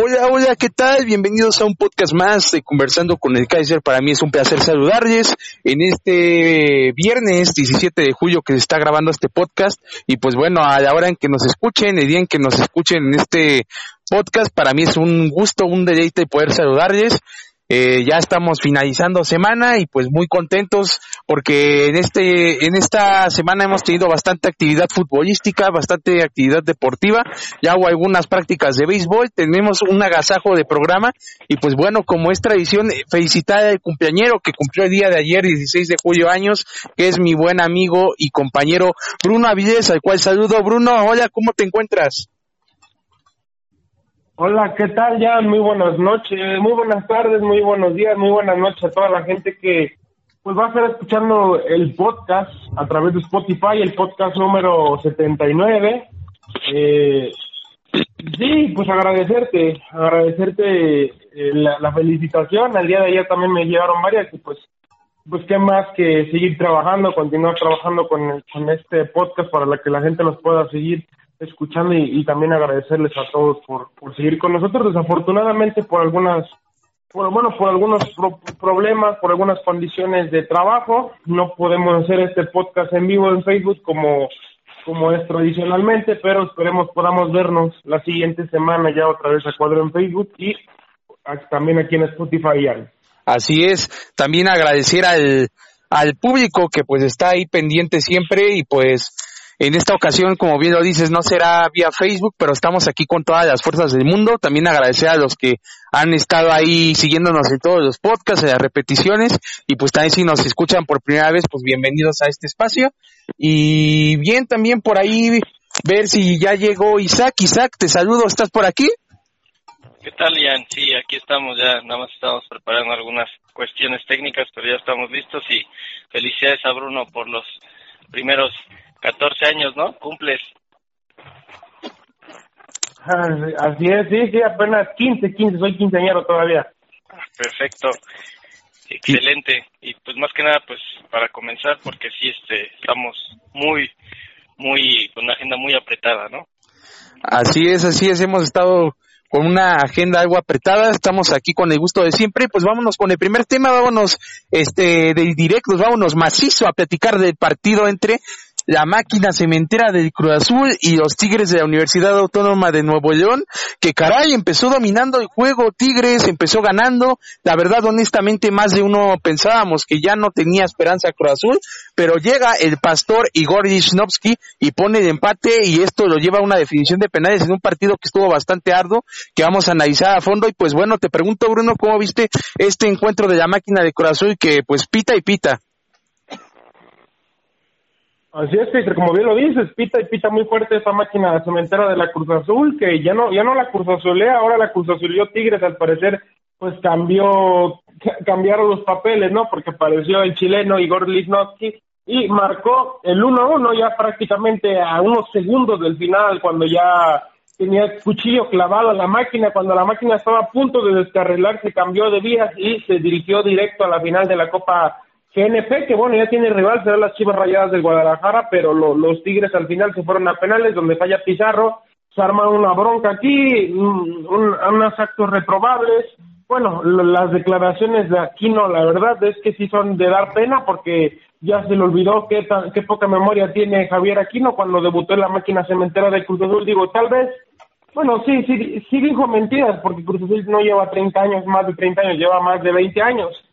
Hola, hola, ¿qué tal? Bienvenidos a un podcast más de Conversando con el Kaiser. Para mí es un placer saludarles en este viernes 17 de julio que se está grabando este podcast. Y pues bueno, a la hora en que nos escuchen, el día en que nos escuchen en este podcast, para mí es un gusto, un deleite poder saludarles. Eh, ya estamos finalizando semana y pues muy contentos porque en este en esta semana hemos tenido bastante actividad futbolística, bastante actividad deportiva, ya hubo algunas prácticas de béisbol, tenemos un agasajo de programa y pues bueno, como es tradición, felicitar al cumpleañero que cumplió el día de ayer, 16 de julio años, que es mi buen amigo y compañero Bruno Avilés, al cual saludo. Bruno, hola, ¿cómo te encuentras? Hola, ¿qué tal, Jan? Muy buenas noches, muy buenas tardes, muy buenos días, muy buenas noches a toda la gente que pues va a estar escuchando el podcast a través de Spotify, el podcast número 79. Eh, sí, pues agradecerte, agradecerte eh, la, felicitación. Al día de ayer también me llevaron varias y pues pues qué más que seguir trabajando, continuar trabajando con, con este podcast para que la gente nos pueda seguir escuchando y, también agradecerles a todos por, por seguir con nosotros. Desafortunadamente por algunas, por, bueno, por algunos problemas, por algunas condiciones de trabajo, no podemos hacer este podcast en vivo en Facebook como como es tradicionalmente, pero esperemos podamos vernos la siguiente semana ya otra vez a cuadro en Facebook y también aquí en Spotify. Así es, también agradecer al, al público que pues está ahí pendiente siempre y pues en esta ocasión, como bien lo dices, no será vía Facebook, pero estamos aquí con todas las fuerzas del mundo. También agradecer a los que han estado ahí siguiéndonos en todos los podcasts, en las repeticiones, y pues también si nos escuchan por primera vez, pues bienvenidos a este espacio. Y bien, también por ahí ver si ya llegó Isaac. Isaac, te saludo, ¿estás por aquí? ¿Qué tal, Ian? Sí, aquí estamos ya, nada más estamos preparando algunas cuestiones técnicas, pero ya estamos listos y felicidades a Bruno por los primeros 14 años, ¿no? Cumples. Así es, sí, sí, apenas 15, 15, soy quinceañero todavía. Perfecto, excelente. Y pues más que nada, pues para comenzar, porque sí, este, estamos muy, muy, con una agenda muy apretada, ¿no? Así es, así es, hemos estado con una agenda algo apretada, estamos aquí con el gusto de siempre, pues vámonos con el primer tema, vámonos este de directos, vámonos macizo a platicar del partido entre la máquina cementera del Cruz Azul y los Tigres de la Universidad Autónoma de Nuevo León, que caray, empezó dominando el juego, Tigres empezó ganando, la verdad honestamente más de uno pensábamos que ya no tenía esperanza Cruz Azul, pero llega el pastor Igor Lichnowsky y pone el empate y esto lo lleva a una definición de penales en un partido que estuvo bastante arduo, que vamos a analizar a fondo y pues bueno, te pregunto Bruno, ¿cómo viste este encuentro de la máquina de Cruz Azul que pues pita y pita? Así es, Peter, como bien lo dices, pita y pita muy fuerte esa máquina cementera de la Cruz Azul, que ya no, ya no la Cruz Azulea, ahora la Cruz Azulió Tigres, al parecer, pues cambió, cambiaron los papeles, ¿no? Porque apareció el chileno Igor Lichnowsky y marcó el 1-1 ya prácticamente a unos segundos del final, cuando ya tenía el cuchillo clavado a la máquina, cuando la máquina estaba a punto de descarrilarse, cambió de vías y se dirigió directo a la final de la Copa GNP, que bueno, ya tiene rival, serán las Chivas Rayadas del Guadalajara, pero los Tigres al final se fueron a penales, donde falla Pizarro, se arma una bronca aquí, unos actos reprobables. Bueno, las declaraciones de Aquino, la verdad es que sí son de dar pena, porque ya se le olvidó qué, qué poca memoria tiene Javier Aquino cuando debutó en la máquina cementera de Cruz Azul. Digo, tal vez, bueno, sí, sí, sí dijo mentiras, porque Cruz Azul no lleva 30 años, más de 30 años, lleva más de 20 años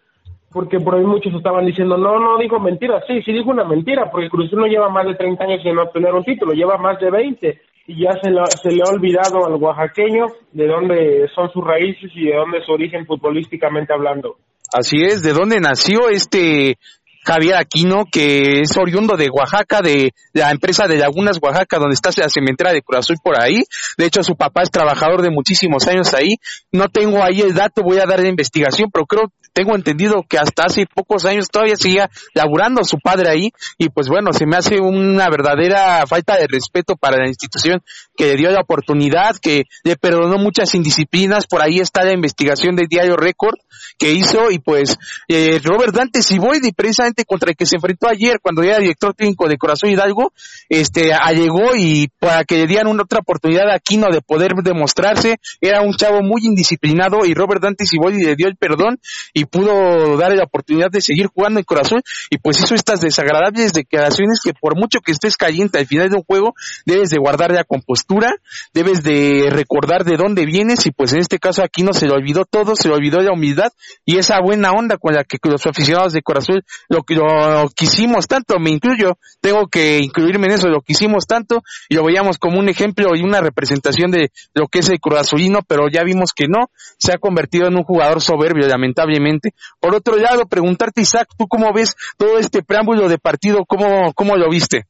porque por ahí muchos estaban diciendo, no, no dijo mentira, sí, sí dijo una mentira, porque Cruz Azul no lleva más de 30 años sin obtener un título, lleva más de 20, y ya se, se le ha olvidado al oaxaqueño de dónde son sus raíces y de dónde es su origen futbolísticamente hablando. Así es, de dónde nació este Javier Aquino, que es oriundo de Oaxaca, de la empresa de Lagunas Oaxaca, donde está la cementera de Cruz por ahí. De hecho, su papá es trabajador de muchísimos años ahí. No tengo ahí el dato, voy a dar la investigación, pero creo, tengo entendido que hasta hace pocos años todavía seguía laburando su padre ahí. Y pues bueno, se me hace una verdadera falta de respeto para la institución que le dio la oportunidad, que le perdonó muchas indisciplinas. Por ahí está la investigación del diario Record que hizo y pues eh, Robert Dante Siboy, precisamente contra el que se enfrentó ayer cuando era director técnico de Corazón Hidalgo, este, allegó y para que le dieran una otra oportunidad a Aquino de poder demostrarse, era un chavo muy indisciplinado y Robert Dante Ciboli le dio el perdón y pudo darle la oportunidad de seguir jugando en Corazón y pues hizo estas desagradables declaraciones que por mucho que estés caliente al final de un juego, debes de guardar la compostura, debes de recordar de dónde vienes y pues en este caso Aquino se le olvidó todo, se le olvidó la humildad y esa buena onda con la que los aficionados de Corazón lo, lo quisimos tanto, me incluyo, tengo que incluirme en eso, lo quisimos tanto y lo veíamos como un ejemplo y una representación de lo que es el Azulino, pero ya vimos que no, se ha convertido en un jugador soberbio, lamentablemente. Por otro lado, preguntarte Isaac, ¿tú cómo ves todo este preámbulo de partido? ¿Cómo, cómo lo viste?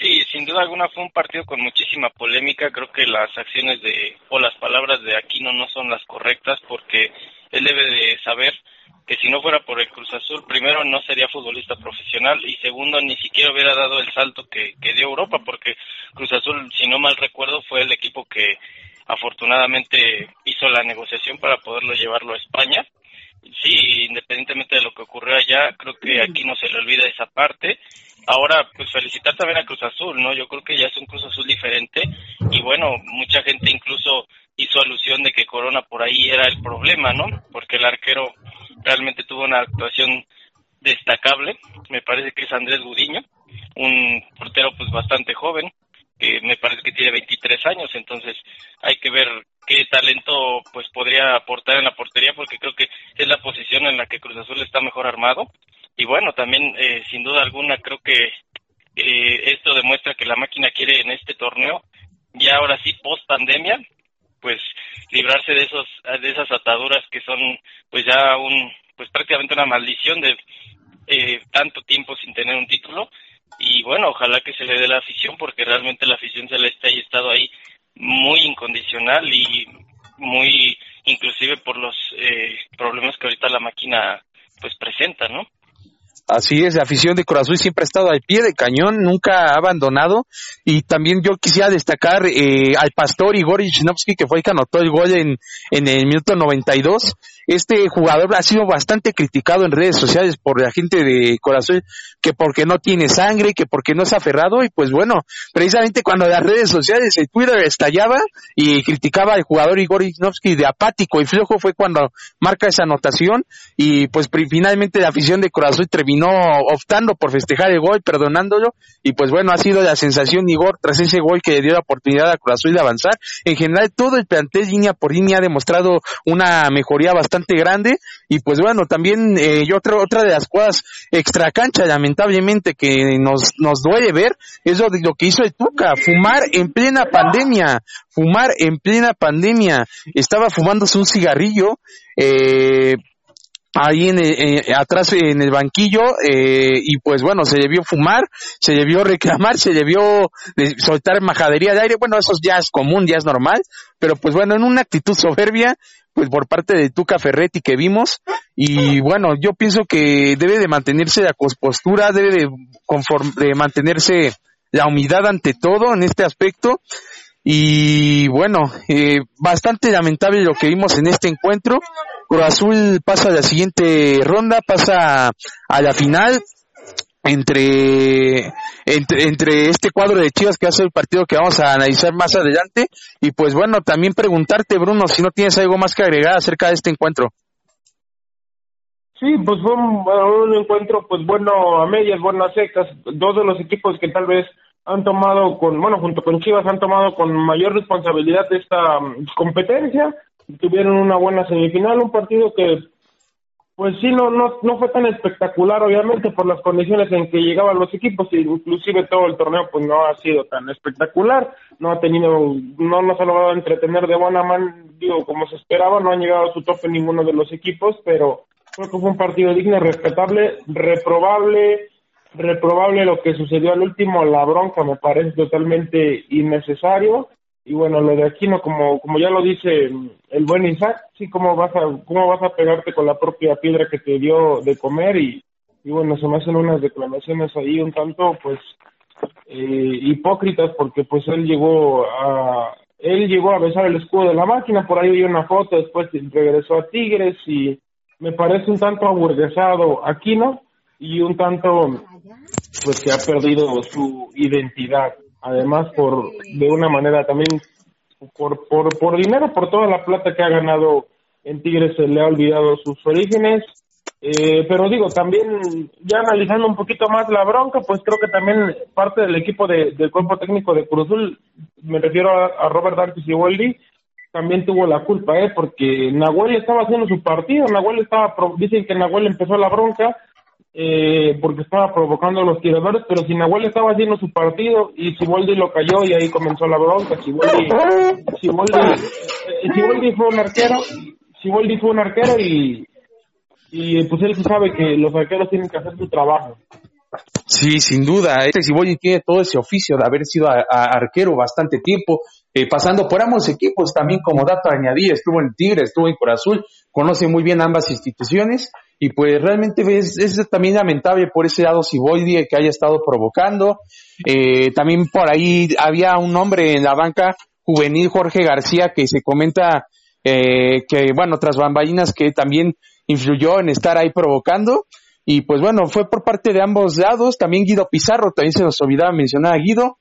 Sí, sin duda alguna fue un partido con muchísima polémica. Creo que las acciones de o las palabras de Aquino no son las correctas porque él debe de saber que si no fuera por el Cruz Azul, primero no sería futbolista profesional y segundo ni siquiera hubiera dado el salto que, que dio Europa porque Cruz Azul, si no mal recuerdo, fue el equipo que afortunadamente hizo la negociación para poderlo llevarlo a España. Sí, independientemente de lo que ocurrió allá, creo que aquí no se le olvida esa parte Ahora, pues felicitar también a Cruz Azul, ¿no? Yo creo que ya es un Cruz Azul diferente y bueno, mucha gente incluso hizo alusión de que Corona por ahí era el problema, ¿no? Porque el arquero realmente tuvo una actuación destacable, me parece que es Andrés Gudiño, un portero pues bastante joven, que me parece que tiene 23 años, entonces hay que ver qué talento pues podría aportar en la portería porque creo que es la posición en la que Cruz Azul está mejor armado. Y bueno, también eh, sin duda alguna creo que eh, esto demuestra que la máquina quiere en este torneo, ya ahora sí post pandemia, pues librarse de esos de esas ataduras que son pues ya un pues prácticamente una maldición de eh, tanto tiempo sin tener un título. Y bueno ojalá que se le dé la afición porque realmente la afición celeste ha estado ahí muy incondicional y muy inclusive por los problemas que ahorita la máquina pues presenta no Así es, la afición de Corazón siempre ha estado al pie de cañón, nunca ha abandonado. Y también yo quisiera destacar eh, al pastor Igor Ichinowski, que fue el que anotó el gol en, en el minuto 92. Este jugador ha sido bastante criticado en redes sociales por la gente de Corazón, que porque no tiene sangre, que porque no es aferrado. Y pues bueno, precisamente cuando las redes sociales, el Twitter estallaba y criticaba al jugador Igor Ichinowski de apático y flojo, fue cuando marca esa anotación. Y pues finalmente la afición de Corazón terminó optando por festejar el gol, perdonándolo, y pues bueno, ha sido la sensación Igor tras ese gol que le dio la oportunidad a Azul de avanzar. En general, todo el plantel línea por línea ha demostrado una mejoría bastante grande, y pues bueno, también eh, y otra, otra de las cosas extra cancha, lamentablemente, que nos, nos duele ver, es lo, lo que hizo el Tuca, fumar en plena pandemia, fumar en plena pandemia, estaba fumándose un cigarrillo, eh, ahí en, atrás en el banquillo eh, y pues bueno se debió fumar se debió reclamar se debió soltar majadería de aire. Bueno eso ya es común ya es normal pero pues bueno en una actitud soberbia pues por parte de Tuca Ferretti que vimos. Y bueno yo pienso que debe de mantenerse la postura debe de, de mantenerse la humildad ante todo en este aspecto. Y bueno, eh, bastante lamentable lo que vimos en este encuentro. Cruz Azul pasa a la siguiente ronda, pasa a la final entre, entre, este cuadro de Chivas que hace el partido que vamos a analizar más adelante. Y pues bueno, también preguntarte, Bruno, si no tienes algo más que agregar acerca de este encuentro. Sí, pues fue un, encuentro, pues bueno, a medias, buenas secas. Dos de los equipos que tal vez han tomado con, bueno, junto con Chivas han tomado con mayor responsabilidad esta mm, competencia, tuvieron una buena semifinal, un partido que pues sí no no no fue tan espectacular obviamente por las condiciones en que llegaban los equipos y inclusive todo el torneo pues no ha sido tan espectacular, no ha tenido no nos ha logrado entretener de buena mano, digo como se esperaba, no han llegado a su tope ninguno de los equipos, pero creo que fue un partido digno, respetable, reprobable reprobable lo que sucedió al último, la bronca me parece totalmente innecesario. Y bueno, lo de Aquino, como, como ya lo dice el buen Isaac, sí, cómo vas a, cómo vas a pegarte con la propia piedra que te dio de comer y, y bueno, se me hacen unas declaraciones ahí un tanto, pues, eh, hipócritas porque pues él llegó a, él llegó a besar el escudo de la máquina, por ahí hay una foto, después regresó a Tigres y me parece un tanto aburguesado Aquino y un tanto pues que ha perdido su identidad además por de una manera también por, por, por dinero, por toda la plata que ha ganado en Tigres se le ha olvidado sus orígenes. Eh, pero digo, también ya analizando un poquito más la bronca, pues creo que también parte del equipo de, del cuerpo técnico de Cruzul, me refiero a, Robert Dartis y Waldi, también tuvo la culpa, ¿eh? porque Nahuel estaba haciendo su partido, Nahuel estaba, dicen que Nahuel empezó la bronca, eh, porque estaba provocando a los tiradores, pero si Nahuel estaba haciendo su partido y Siboldi lo cayó y ahí comenzó la bronca. Siboldi, Siboldi, fue un arquero, Siboldi fue un arquero y, y pues él sabe que los arqueros tienen que hacer su trabajo. Sí, sin duda. Este Siboldi tiene todo ese oficio de haber sido arquero bastante tiempo, eh, pasando por ambos equipos, también como dato añadí, estuvo en Tigre, estuvo en Corazul, conoce muy bien ambas instituciones y pues realmente es, es también lamentable por ese lado Siboldi que haya estado provocando. Eh, también por ahí había un hombre en la banca juvenil, Jorge García, que se comenta eh, que, bueno, tras bambalinas que también influyó en estar ahí provocando. Y pues bueno, fue por parte de ambos lados. También Guido Pizarro, también se nos olvidaba mencionar a Guido.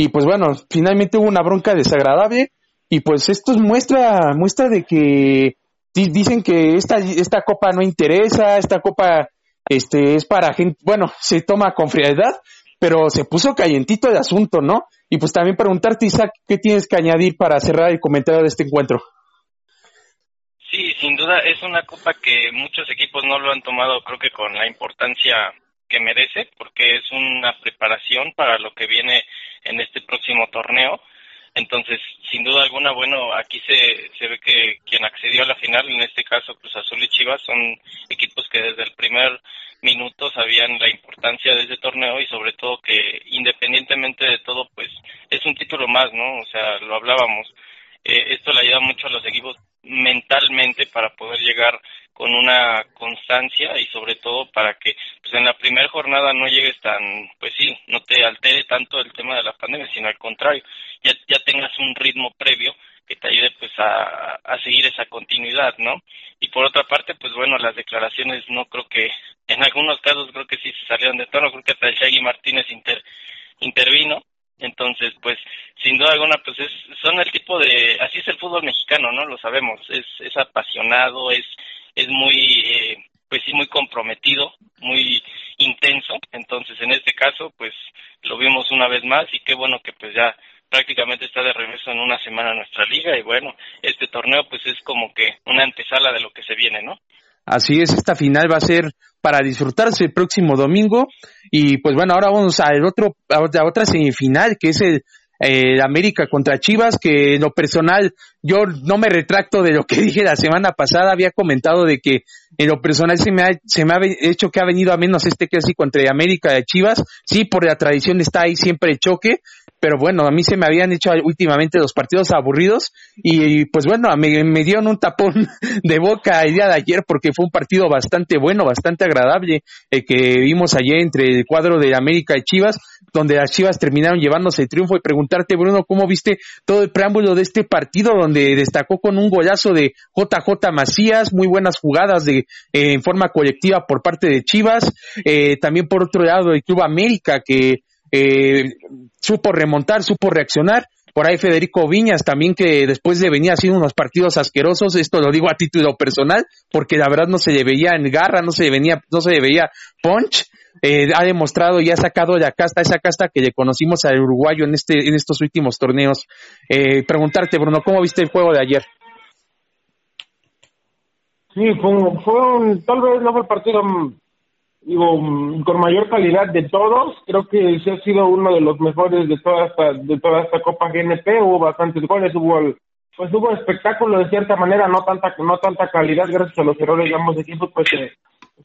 Y pues bueno, finalmente hubo una bronca desagradable. Y pues esto muestra, muestra de que dicen que esta, esta copa no interesa, esta copa este, es para gente, bueno, se toma con frialdad, pero se puso calientito el asunto, ¿no? Y pues también preguntarte, Isaac, ¿qué tienes que añadir para cerrar el comentario de este encuentro? Sí, sin duda es una copa que muchos equipos no lo han tomado, creo que con la importancia que merece, porque es una preparación para lo que viene en este próximo torneo. Entonces, sin duda alguna, bueno, aquí se, se ve que quien accedió a la final, en este caso Cruz Azul y Chivas, son equipos que desde el primer minuto sabían la importancia de ese torneo y sobre todo que independientemente de todo, pues es un título más, ¿no? O sea, lo hablábamos. Eh, esto le ayuda mucho a los equipos mentalmente para poder llegar con una constancia y sobre todo para que pues en la primera jornada no llegues tan, pues sí, no te altere tanto el tema de la pandemia, sino al contrario, ya, ya tengas un ritmo previo que te ayude pues a, a seguir esa continuidad, ¿no? Y por otra parte, pues bueno, las declaraciones no creo que, en algunos casos creo que sí se salieron de tono, creo que hasta Shaggy Martínez inter, intervino, entonces, pues, sin duda alguna, pues es, son el tipo de, así es el fútbol mexicano, ¿no? Lo sabemos, es, es apasionado, es, es muy, eh, pues sí, muy comprometido, muy intenso. Entonces, en este caso, pues lo vimos una vez más y qué bueno que pues ya prácticamente está de regreso en una semana nuestra liga y bueno, este torneo pues es como que una antesala de lo que se viene, ¿no? Así es, esta final va a ser para disfrutarse el próximo domingo. Y pues bueno, ahora vamos al otro a otra semifinal que es el eh, América contra Chivas, que en lo personal yo no me retracto de lo que dije la semana pasada, había comentado de que en lo personal se me ha, se me ha hecho que ha venido a menos este clásico entre América y Chivas, sí, por la tradición está ahí siempre el choque, pero bueno, a mí se me habían hecho últimamente los partidos aburridos y pues bueno, me, me dieron un tapón de boca el día de ayer porque fue un partido bastante bueno, bastante agradable el que vimos ayer entre el cuadro de América y Chivas, donde las Chivas terminaron llevándose el triunfo. Y preguntarte, Bruno, ¿cómo viste todo el preámbulo de este partido donde destacó con un golazo de JJ Macías, muy buenas jugadas de eh, en forma colectiva por parte de Chivas, eh, también por otro lado el Club América que eh, supo remontar, supo reaccionar. Por ahí Federico Viñas también que después de venir haciendo unos partidos asquerosos, esto lo digo a título personal, porque la verdad no se le veía en garra, no se le venía, no se le veía punch, eh, ha demostrado y ha sacado la casta, esa casta que le conocimos al uruguayo en este, en estos últimos torneos. Eh, preguntarte, Bruno, ¿cómo viste el juego de ayer? Sí, fue un, tal vez no fue el partido digo, con mayor calidad de todos, creo que sí ha sido uno de los mejores de toda esta, de toda esta Copa GNP, hubo bastantes goles, hubo pues hubo espectáculo de cierta manera, no tanta, no tanta calidad gracias a los errores de ambos equipos, pues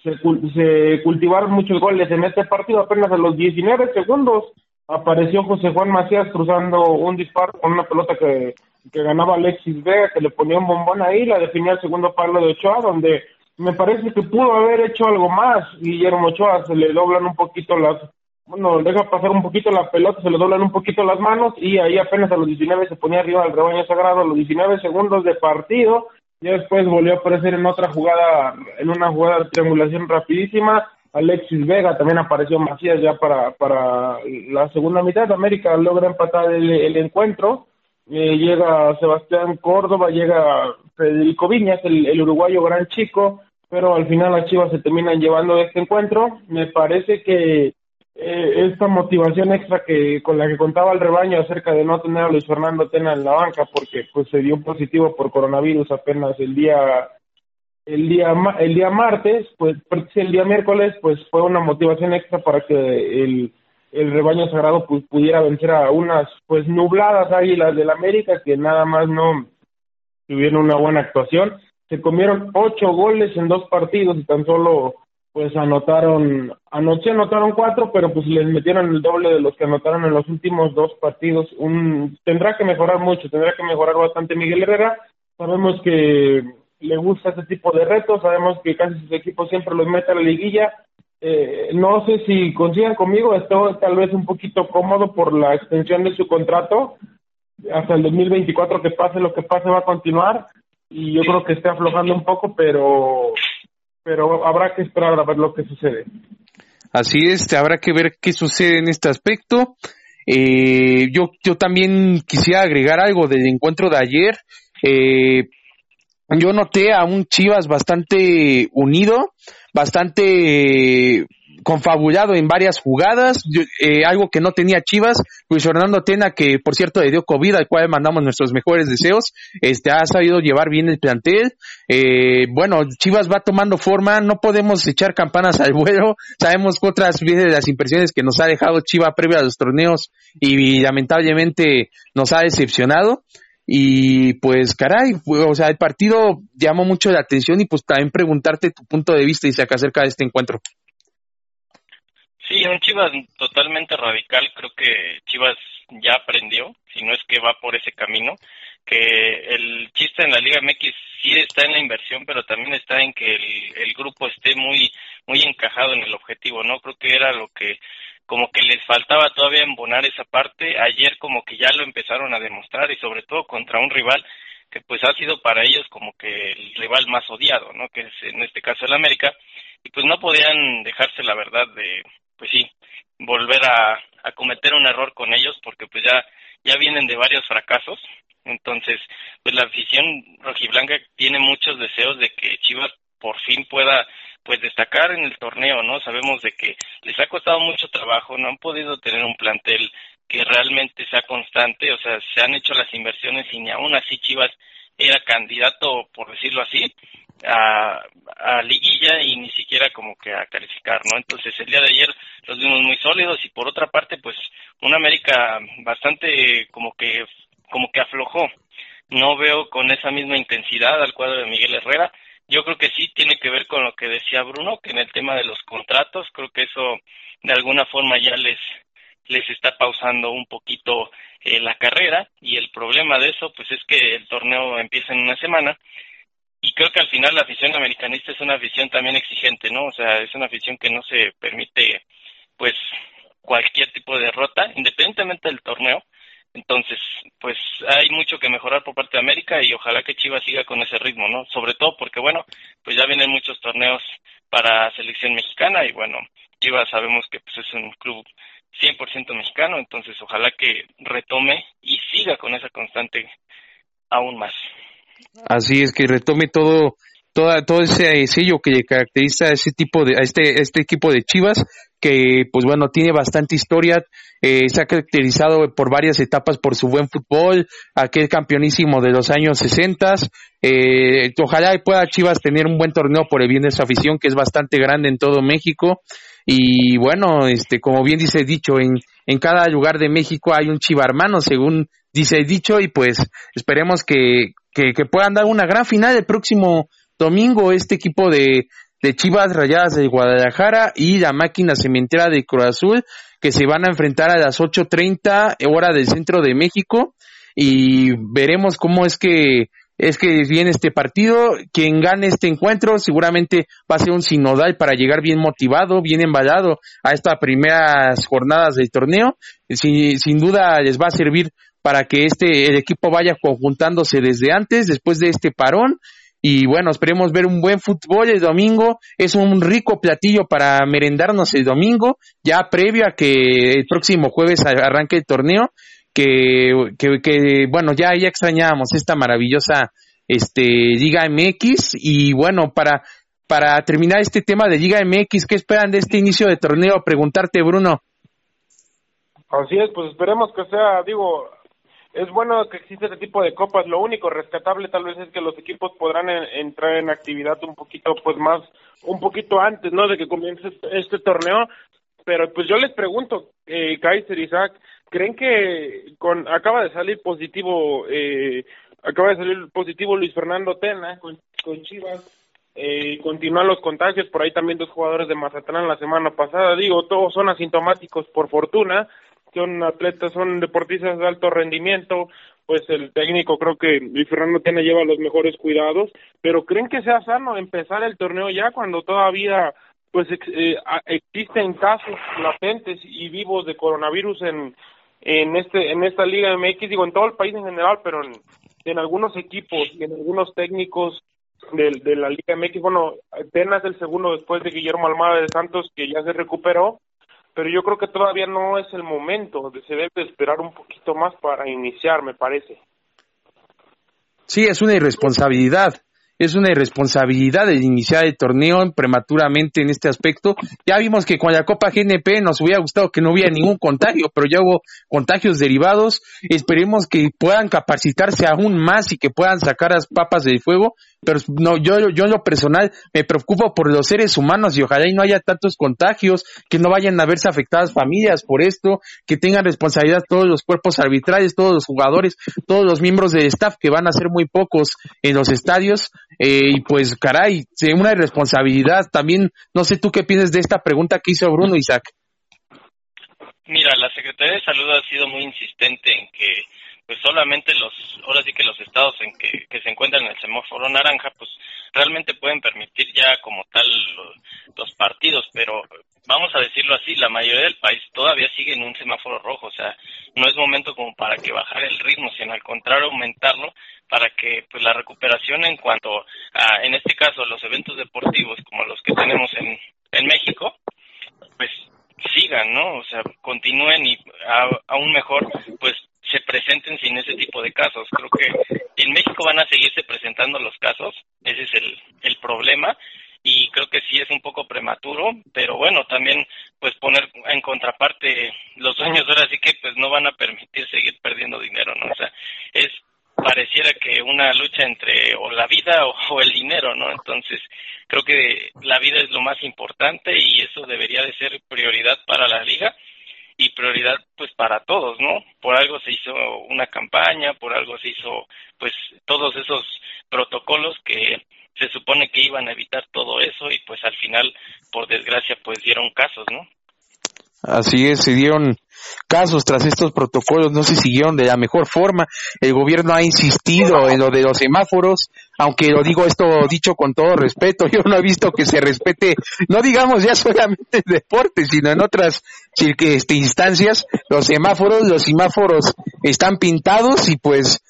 se, se, cultivaron muchos goles en este partido, apenas a los 19 segundos apareció José Juan Macías cruzando un disparo con una pelota que, que ganaba Alexis Vega, que le ponía un bombón ahí, la definía el segundo palo de Ochoa, donde me parece que pudo haber hecho algo más. Guillermo Ochoa se le doblan un poquito las, bueno, deja pasar un poquito la pelota, se le doblan un poquito las manos y ahí apenas a los 19 se ponía arriba del rebaño sagrado, a los 19 segundos de partido y después volvió a aparecer en otra jugada, en una jugada de triangulación rapidísima. Alexis Vega también apareció Macías ya para, para la segunda mitad. América logra empatar el, encuentro. Eh, llega Sebastián Córdoba, llega Federico Viñas, el, uruguayo gran chico, pero al final las Chivas se terminan llevando este encuentro. Me parece que eh, esta motivación extra que con la que contaba el rebaño acerca de no tener a Luis Fernando Tena en la banca porque pues se dio positivo por coronavirus apenas el día el día el día martes pues el día miércoles pues fue una motivación extra para que el, el rebaño sagrado pues, pudiera vencer a unas pues nubladas águilas del América que nada más no tuvieron una buena actuación se comieron ocho goles en dos partidos y tan solo pues anotaron, anoche anotaron cuatro, pero pues les metieron el doble de los que anotaron en los últimos dos partidos. Un, tendrá que mejorar mucho, tendrá que mejorar bastante Miguel Herrera. Sabemos que le gusta este tipo de retos, sabemos que casi sus equipos siempre los mete a la liguilla. Eh, no sé si consigan conmigo, estoy tal vez un poquito cómodo por la extensión de su contrato. Hasta el 2024 que pase lo que pase va a continuar y yo creo que está aflojando un poco, pero pero habrá que esperar a ver lo que sucede. Así es, habrá que ver qué sucede en este aspecto. Eh, yo, yo también quisiera agregar algo del encuentro de ayer. Eh, yo noté a un Chivas bastante unido, bastante confabulado en varias jugadas, eh, algo que no tenía Chivas, Luis Fernando Tena, que por cierto le dio COVID, al cual mandamos nuestros mejores deseos, este ha sabido llevar bien el plantel, eh, bueno, Chivas va tomando forma, no podemos echar campanas al vuelo, sabemos que otras veces las impresiones que nos ha dejado Chivas previo a los torneos y, lamentablemente nos ha decepcionado, y pues caray, o sea, el partido llamó mucho la atención y pues también preguntarte tu punto de vista y acerca de este encuentro. Sí, un Chivas totalmente radical. Creo que Chivas ya aprendió, si no es que va por ese camino, que el chiste en la Liga MX sí está en la inversión, pero también está en que el, grupo esté muy muy encajado en el objetivo, ¿no? Creo que era lo que como que les faltaba todavía embonar esa parte. Ayer como que ya lo empezaron a demostrar y sobre todo contra un rival que pues ha sido para ellos como que el rival más odiado, ¿no? Que es en este caso el América y pues no podían dejarse la verdad de pues sí, volver a, cometer un error con ellos porque pues ya, ya vienen de varios fracasos. Entonces, pues la afición rojiblanca tiene muchos deseos de que Chivas por fin pueda pues destacar en el torneo, ¿no? Sabemos de que les ha costado mucho trabajo, no han podido tener un plantel que realmente sea constante, o sea, se han hecho las inversiones y ni aún así Chivas era candidato, por decirlo así, a, a liguilla y ni siquiera como que a calificar, ¿no? Entonces el día de ayer los vimos muy sólidos y por otra parte pues una América bastante como que como que aflojó. No veo con esa misma intensidad al cuadro de Miguel Herrera. Yo creo que sí tiene que ver con lo que decía Bruno, que en el tema de los contratos, creo que eso de alguna forma ya les les está pausando un poquito eh, la carrera y el problema de eso pues es que el torneo empieza en una semana y creo que al final la afición americanista es una afición también exigente, ¿no? O sea, es una afición que no se permite, pues, cualquier tipo de derrota, independientemente del torneo. Entonces, pues hay mucho que mejorar por parte de América y ojalá que Chivas siga con ese ritmo, ¿no? Sobre todo porque, bueno, pues ya vienen muchos torneos para selección mexicana y, bueno, Chivas sabemos que pues, es un club 100% mexicano, entonces ojalá que retome y siga con esa constante aún más. Así es que retome todo toda, todo ese sello que caracteriza a ese tipo de a este este equipo de Chivas que pues bueno tiene bastante historia eh, se ha caracterizado por varias etapas por su buen fútbol aquel campeonísimo de los años 60 eh, ojalá pueda Chivas tener un buen torneo por el bien de su afición que es bastante grande en todo México. Y bueno este como bien dice dicho en en cada lugar de México hay un Chiva hermano según dice dicho y pues esperemos que que, puedan dar una gran final el próximo domingo este equipo de, de Chivas Rayadas de Guadalajara y la máquina cementera de Cruz Azul que se van a enfrentar a las 8.30 hora del centro de México. Y veremos cómo es que es que viene este partido, quien gane este encuentro seguramente va a ser un sinodal para llegar bien motivado, bien embalado a estas primeras jornadas del torneo, sin, sin duda les va a servir para que este el equipo vaya conjuntándose desde antes, después de este parón y bueno, esperemos ver un buen fútbol el domingo. Es un rico platillo para merendarnos el domingo, ya previo a que el próximo jueves arranque el torneo. Que, que, bueno, ya, ya extrañábamos esta maravillosa este, Liga MX. Y bueno, para, para terminar este tema de Liga MX, ¿qué esperan de este inicio de torneo? Preguntarte, Bruno. Así es, pues esperemos que sea, digo, es bueno que existe este tipo de copas. Lo único rescatable tal vez es que los equipos podrán entrar en actividad un poquito, pues más, un poquito antes, ¿no? De que comience este, torneo. Pero pues yo les pregunto, eh, Kaiser Isaac, ¿creen que con acaba de salir positivo, eh, acaba de salir positivo Luis Fernando Tena con, con Chivas? Eh, continúan los contagios, por ahí también dos jugadores de Mazatlán la semana pasada, digo, todos son asintomáticos por fortuna, son atletas, son deportistas de alto rendimiento, pues el técnico creo que Luis Fernando tiene lleva los mejores cuidados, pero creen que sea sano empezar el torneo ya cuando todavía pues eh, existen casos latentes y vivos de coronavirus en en este en esta liga MX digo en todo el país en general pero en, en algunos equipos y en algunos técnicos de, de la liga MX bueno apenas el segundo después de Guillermo Almada de Santos que ya se recuperó pero yo creo que todavía no es el momento, se debe esperar un poquito más para iniciar, me parece. Sí, es una irresponsabilidad es una irresponsabilidad el iniciar el torneo prematuramente en este aspecto. Ya vimos que con la Copa GNP nos hubiera gustado que no hubiera ningún contagio, pero ya hubo contagios derivados. Esperemos que puedan capacitarse aún más y que puedan sacar las papas del fuego. Pero no, yo, yo en lo personal me preocupo por los seres humanos y ojalá y no haya tantos contagios, que no vayan a verse afectadas familias por esto, que tengan responsabilidad todos los cuerpos arbitrales, todos los jugadores, todos los miembros del staff que van a ser muy pocos en los estadios eh, y pues, caray, una irresponsabilidad. También, no sé tú qué piensas de esta pregunta que hizo Bruno Isaac. Mira, la Secretaría de Salud ha sido muy insistente en que pues solamente los, ahora sí que los estados en que, que se encuentran en el semáforo naranja, pues realmente pueden permitir ya como tal los, partidos, pero vamos a decirlo así, la mayoría del país todavía sigue en un semáforo rojo, o sea, no es momento como para que bajar el ritmo, sino al contrario aumentarlo para que pues la recuperación en cuanto a, en este caso, los eventos deportivos como los que tenemos en, en México, pues sigan, ¿no? O sea, continúen y aún mejor, pues se presenten sin ese tipo de casos. Creo que en México van a seguirse presentando los casos, ese es el, el problema y creo que sí es un poco prematuro, pero bueno, también pues poner en contraparte los dueños ahora sí que pues no van a permitir seguir perdiendo dinero, ¿no? O sea, es pareciera que una lucha entre o la vida o, el dinero, ¿no? Entonces, creo que la vida es lo más importante y eso debería de ser prioridad para la liga y prioridad pues para todos, ¿no? Por algo se hizo una campaña, por algo se hizo pues todos esos protocolos que se supone que iban a evitar todo eso y pues al final por desgracia pues dieron casos, ¿no? Así es, se dieron casos tras estos protocolos, no se siguieron de la mejor forma. El gobierno ha insistido en lo de los semáforos, aunque lo digo esto dicho con todo respeto, yo no he visto que se respete, no digamos ya solamente en deporte, sino en otras este, instancias, los semáforos, los semáforos están pintados y pues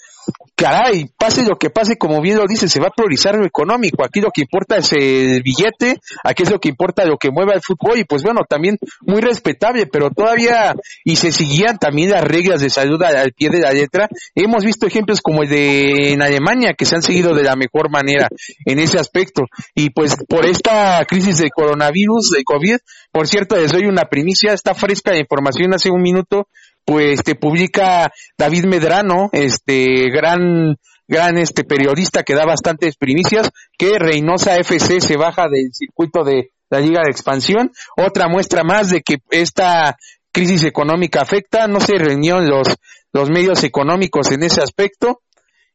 caray, pase lo que pase, como bien lo dice, se va a priorizar lo económico. Aquí lo que importa es el billete, aquí es lo que importa lo que mueva el fútbol y pues bueno, también muy respetable, pero todavía, y se seguían también las reglas de salud al, pie de la letra. Hemos visto ejemplos como el de en Alemania que se han seguido de la mejor manera en ese aspecto. Y pues por esta crisis de coronavirus, de COVID, por cierto, les doy una primicia, está fresca de información hace un minuto, pues te publica David Medrano, este gran gran este periodista que da bastantes primicias, que Reynosa FC se baja del circuito de la Liga de Expansión. Otra muestra más de que esta crisis económica afecta, no se reunieron los, los medios económicos en ese aspecto.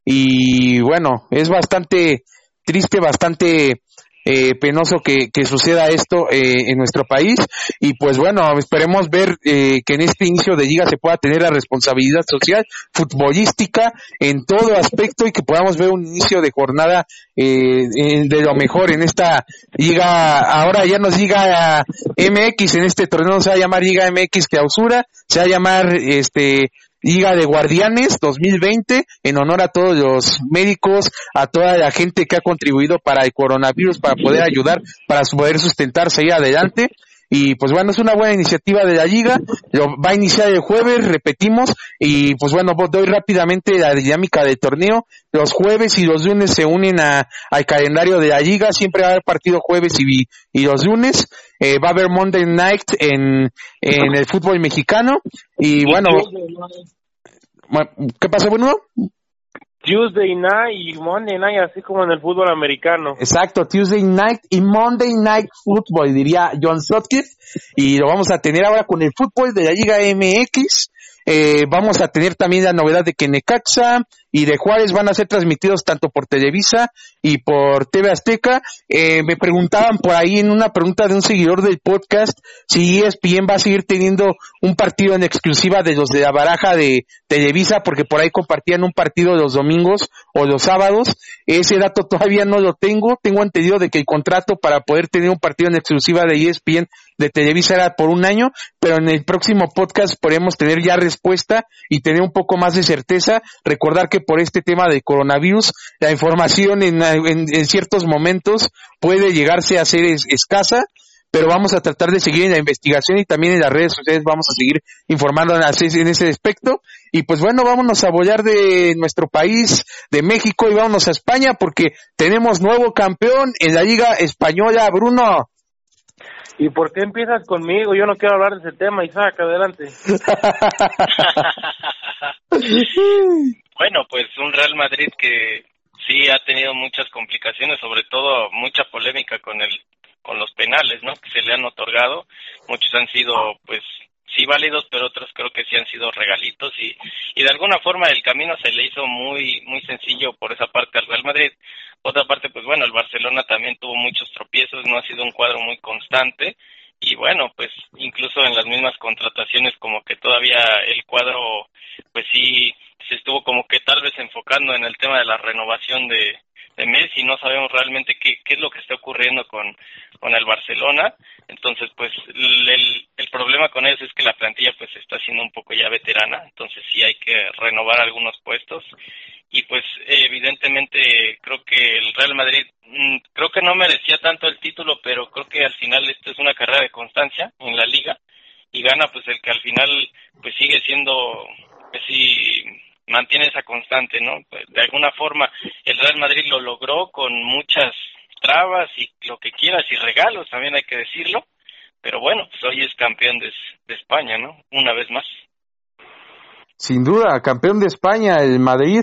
Y bueno, es bastante triste, bastante eh, penoso que, que, suceda esto eh, en nuestro país. Y pues bueno, esperemos ver eh, que en este inicio de liga se pueda tener la responsabilidad social, futbolística en todo aspecto y que podamos ver un inicio de jornada eh, de lo mejor en esta liga, ahora ya nos diga MX en este torneo se va a llamar Liga MX Clausura, se va a llamar este Liga de Guardianes 2020 en honor a todos los médicos, a toda la gente que ha contribuido para el coronavirus, para poder ayudar, para poder sustentarse ahí adelante. Y pues bueno, es una buena iniciativa de la liga. Lo va a iniciar el jueves, repetimos. Y pues bueno, doy rápidamente la dinámica del torneo. Los jueves y los lunes se unen a, al calendario de la liga. Siempre va a haber partido jueves y, y los lunes. Eh, va a haber Monday Night en, en el fútbol mexicano. Y bueno, ¿qué pasa, Bruno? Tuesday night y Monday night, así como en el fútbol americano. Exacto, Tuesday night y Monday night football, diría John Sutcliffe. Y lo vamos a tener ahora con el fútbol de la Liga MX. Eh, vamos a tener también la novedad de que Necaxa y de Juárez van a ser transmitidos tanto por Televisa y por TV Azteca. Eh, me preguntaban por ahí en una pregunta de un seguidor del podcast si ESPN va a seguir teniendo un partido en exclusiva de los de la baraja de Televisa porque por ahí compartían un partido los domingos o los sábados. Ese dato todavía no lo tengo. Tengo entendido de que el contrato para poder tener un partido en exclusiva de ESPN de Televisa era por un año, pero en el próximo podcast podremos tener ya respuesta y tener un poco más de certeza. Recordar que por este tema de coronavirus, la información en, en, ciertos momentos puede llegarse a ser escasa, pero vamos a tratar de seguir en la investigación y también en las redes sociales vamos a seguir informando en, ese aspecto. Y pues bueno, vámonos a apoyar de nuestro país, de México, y vámonos a España porque tenemos nuevo campeón en la Liga Española, Bruno. ¿Y por qué empiezas conmigo? Yo no quiero hablar de ese tema, Isaac, adelante. bueno, pues un Real Madrid que sí ha tenido muchas complicaciones, sobre todo mucha polémica con el con los penales, ¿no? Que se le han otorgado. Muchos han sido, pues, sí válidos, pero otros creo que sí han sido regalitos y, y de alguna forma el camino se le hizo muy muy sencillo por esa parte al Real Madrid. Otra parte, pues bueno, el Barcelona también tuvo muchos tropiezos, no ha sido un cuadro muy constante y bueno, pues incluso en las mismas contrataciones como que todavía el cuadro, pues sí, se estuvo como que tal vez enfocando en el tema de la renovación de, de Messi, no sabemos realmente qué, qué es lo que está ocurriendo con, con el Barcelona, entonces pues el, el problema con eso es que la plantilla pues está siendo un poco ya veterana, entonces sí hay que renovar algunos puestos y pues evidentemente creo que el Real Madrid mm, creo que no merecía tanto el título, pero creo que al final esto es una carrera de constancia en la liga y gana pues el que al final pues sigue siendo pues sí mantiene esa constante, ¿no? Pues, de alguna forma el Real Madrid lo logró con muchas trabas y lo que quieras y regalos, también hay que decirlo, pero bueno, pues hoy es campeón de, de España, ¿no? Una vez más. Sin duda, campeón de España, el Madrid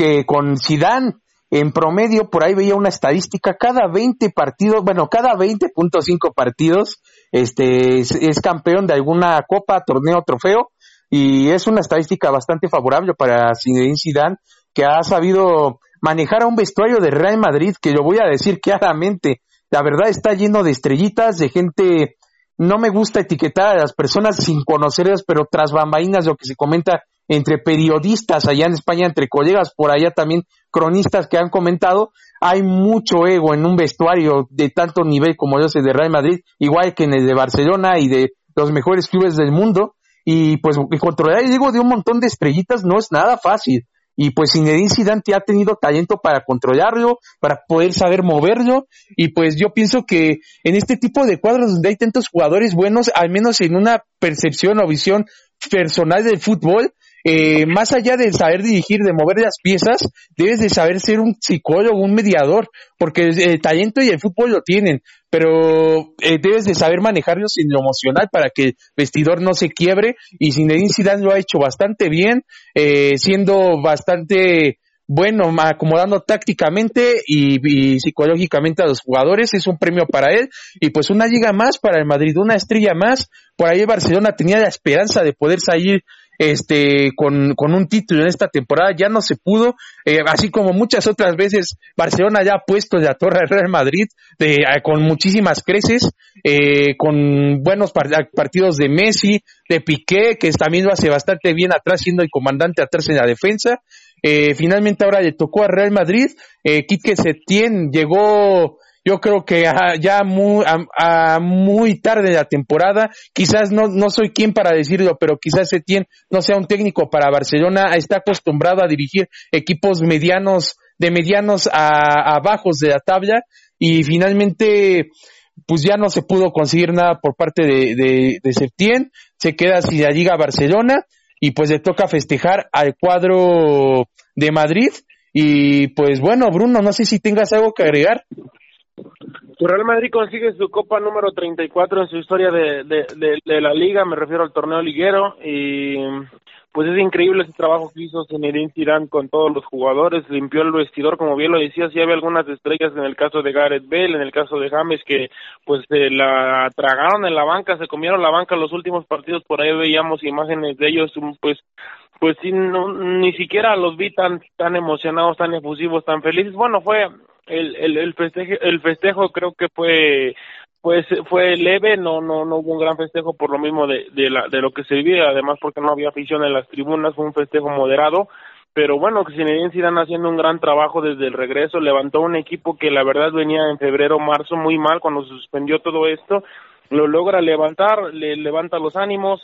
que con Zidane en promedio por ahí veía una estadística cada 20 partidos, bueno, cada 20.5 partidos este es, campeón de alguna copa, torneo, trofeo y es una estadística bastante favorable para Zinedine Zidane que ha sabido manejar a un vestuario de Real Madrid que lo voy a decir claramente, la verdad está lleno de estrellitas, de gente no me gusta etiquetar a las personas sin conocerlas, pero tras bambainas lo que se comenta entre periodistas allá en España, entre colegas por allá también, cronistas que han comentado, hay mucho ego en un vestuario de tanto nivel como yo sé de Real Madrid, igual que en el de Barcelona y de los mejores clubes del mundo, y pues controlar el ego de un montón de estrellitas no es nada fácil. Y pues Zinedine Zidane ha tenido talento para controlarlo, para poder saber moverlo, y pues yo pienso que en este tipo de cuadros donde hay tantos jugadores buenos, al menos en una percepción o visión personal del fútbol, eh, más allá de saber dirigir, de mover las piezas, debes de saber ser un psicólogo, un mediador, porque el talento y el fútbol lo tienen, pero eh, debes de saber manejarlo sin lo emocional para que el vestidor no se quiebre y Zinedine Zidane lo ha hecho bastante bien, eh, siendo bastante bueno, acomodando tácticamente y, psicológicamente a los jugadores, es un premio para él y pues una liga más para el Madrid, una estrella más, por ahí Barcelona tenía la esperanza de poder salir este, con, con un título en esta temporada, ya no se pudo, eh, así como muchas otras veces Barcelona ya ha puesto de la torre al Real Madrid de, eh, con muchísimas creces, eh, con buenos partidos de Messi, de Piqué, que también lo hace bastante bien atrás, siendo el comandante atrás en la defensa. finalmente ahora le tocó a Real Madrid, eh, Quique Setién llegó yo creo que ya muy, a, muy tarde de la temporada, quizás no, no soy quien para decirlo, pero quizás Setién no sea un técnico para Barcelona, está acostumbrado a dirigir equipos medianos, de medianos a, a bajos de la tabla, y finalmente, pues ya no se pudo conseguir nada por parte de, de, se queda sin la Liga Barcelona, y pues le toca festejar al cuadro de Madrid, y pues bueno, Bruno, no sé si tengas algo que agregar. Real Madrid consigue su copa número 34 en su historia de, de, la liga, me refiero al torneo liguero, y pues es increíble ese trabajo que hizo Zinedine Zidane con todos los jugadores, limpió el vestidor, como bien lo decías, sí había algunas estrellas en el caso de Gareth Bale, en el caso de James, que pues se la tragaron en la banca, se comieron la banca los últimos partidos, por ahí veíamos imágenes de ellos, pues pues sí, no, ni siquiera los vi tan tan emocionados, tan efusivos, tan felices. Bueno, fue el, el, el festejo, el festejo creo que fue pues fue leve, no no no hubo un gran festejo por lo mismo de de, la, de lo que se vivía, además porque no había afición en las tribunas, fue un festejo moderado, pero bueno, que Zinedine Zidane haciendo un gran trabajo desde el regreso, levantó un equipo que la verdad venía en febrero, marzo muy mal cuando se suspendió todo esto, lo logra levantar, le levanta los ánimos,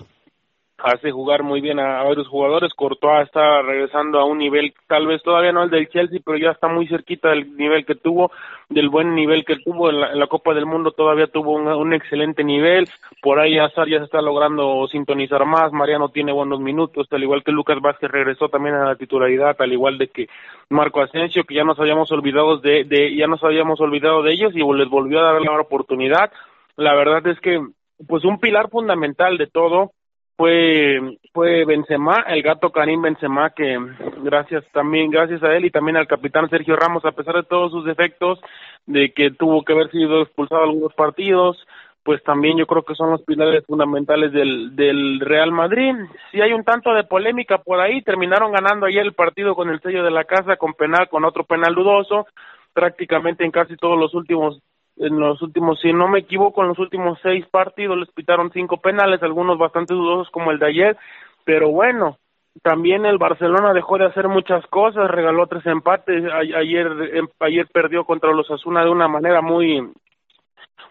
hace jugar muy bien a, varios jugadores. Courtois está regresando a un nivel, tal vez todavía no el del Chelsea, pero ya está muy cerquita del nivel que tuvo, del buen nivel que tuvo en la, Copa del Mundo, todavía tuvo un, excelente nivel. Por ahí Azar ya se está logrando sintonizar más, Mariano tiene buenos minutos, al igual que Lucas Vázquez regresó también a la titularidad, al igual de que Marco Asensio, que ya nos habíamos olvidado de, de ya nos habíamos olvidado de ellos y les volvió a dar la oportunidad. La verdad es que pues un pilar fundamental de todo fue fue Benzema, el gato Karim Benzema que gracias también gracias a él y también al capitán Sergio Ramos a pesar de todos sus defectos de que tuvo que haber sido expulsado algunos partidos, pues también yo creo que son los pilares fundamentales del del Real Madrid. Si hay un tanto de polémica por ahí, terminaron ganando ayer el partido con el sello de la casa con penal con otro penal dudoso, prácticamente en casi todos los últimos en los últimos, si no me equivoco, en los últimos seis partidos les pitaron cinco penales, algunos bastante dudosos como el de ayer, pero bueno, también el Barcelona dejó de hacer muchas cosas, regaló tres empates, ayer em, ayer perdió contra los Asuna de una manera muy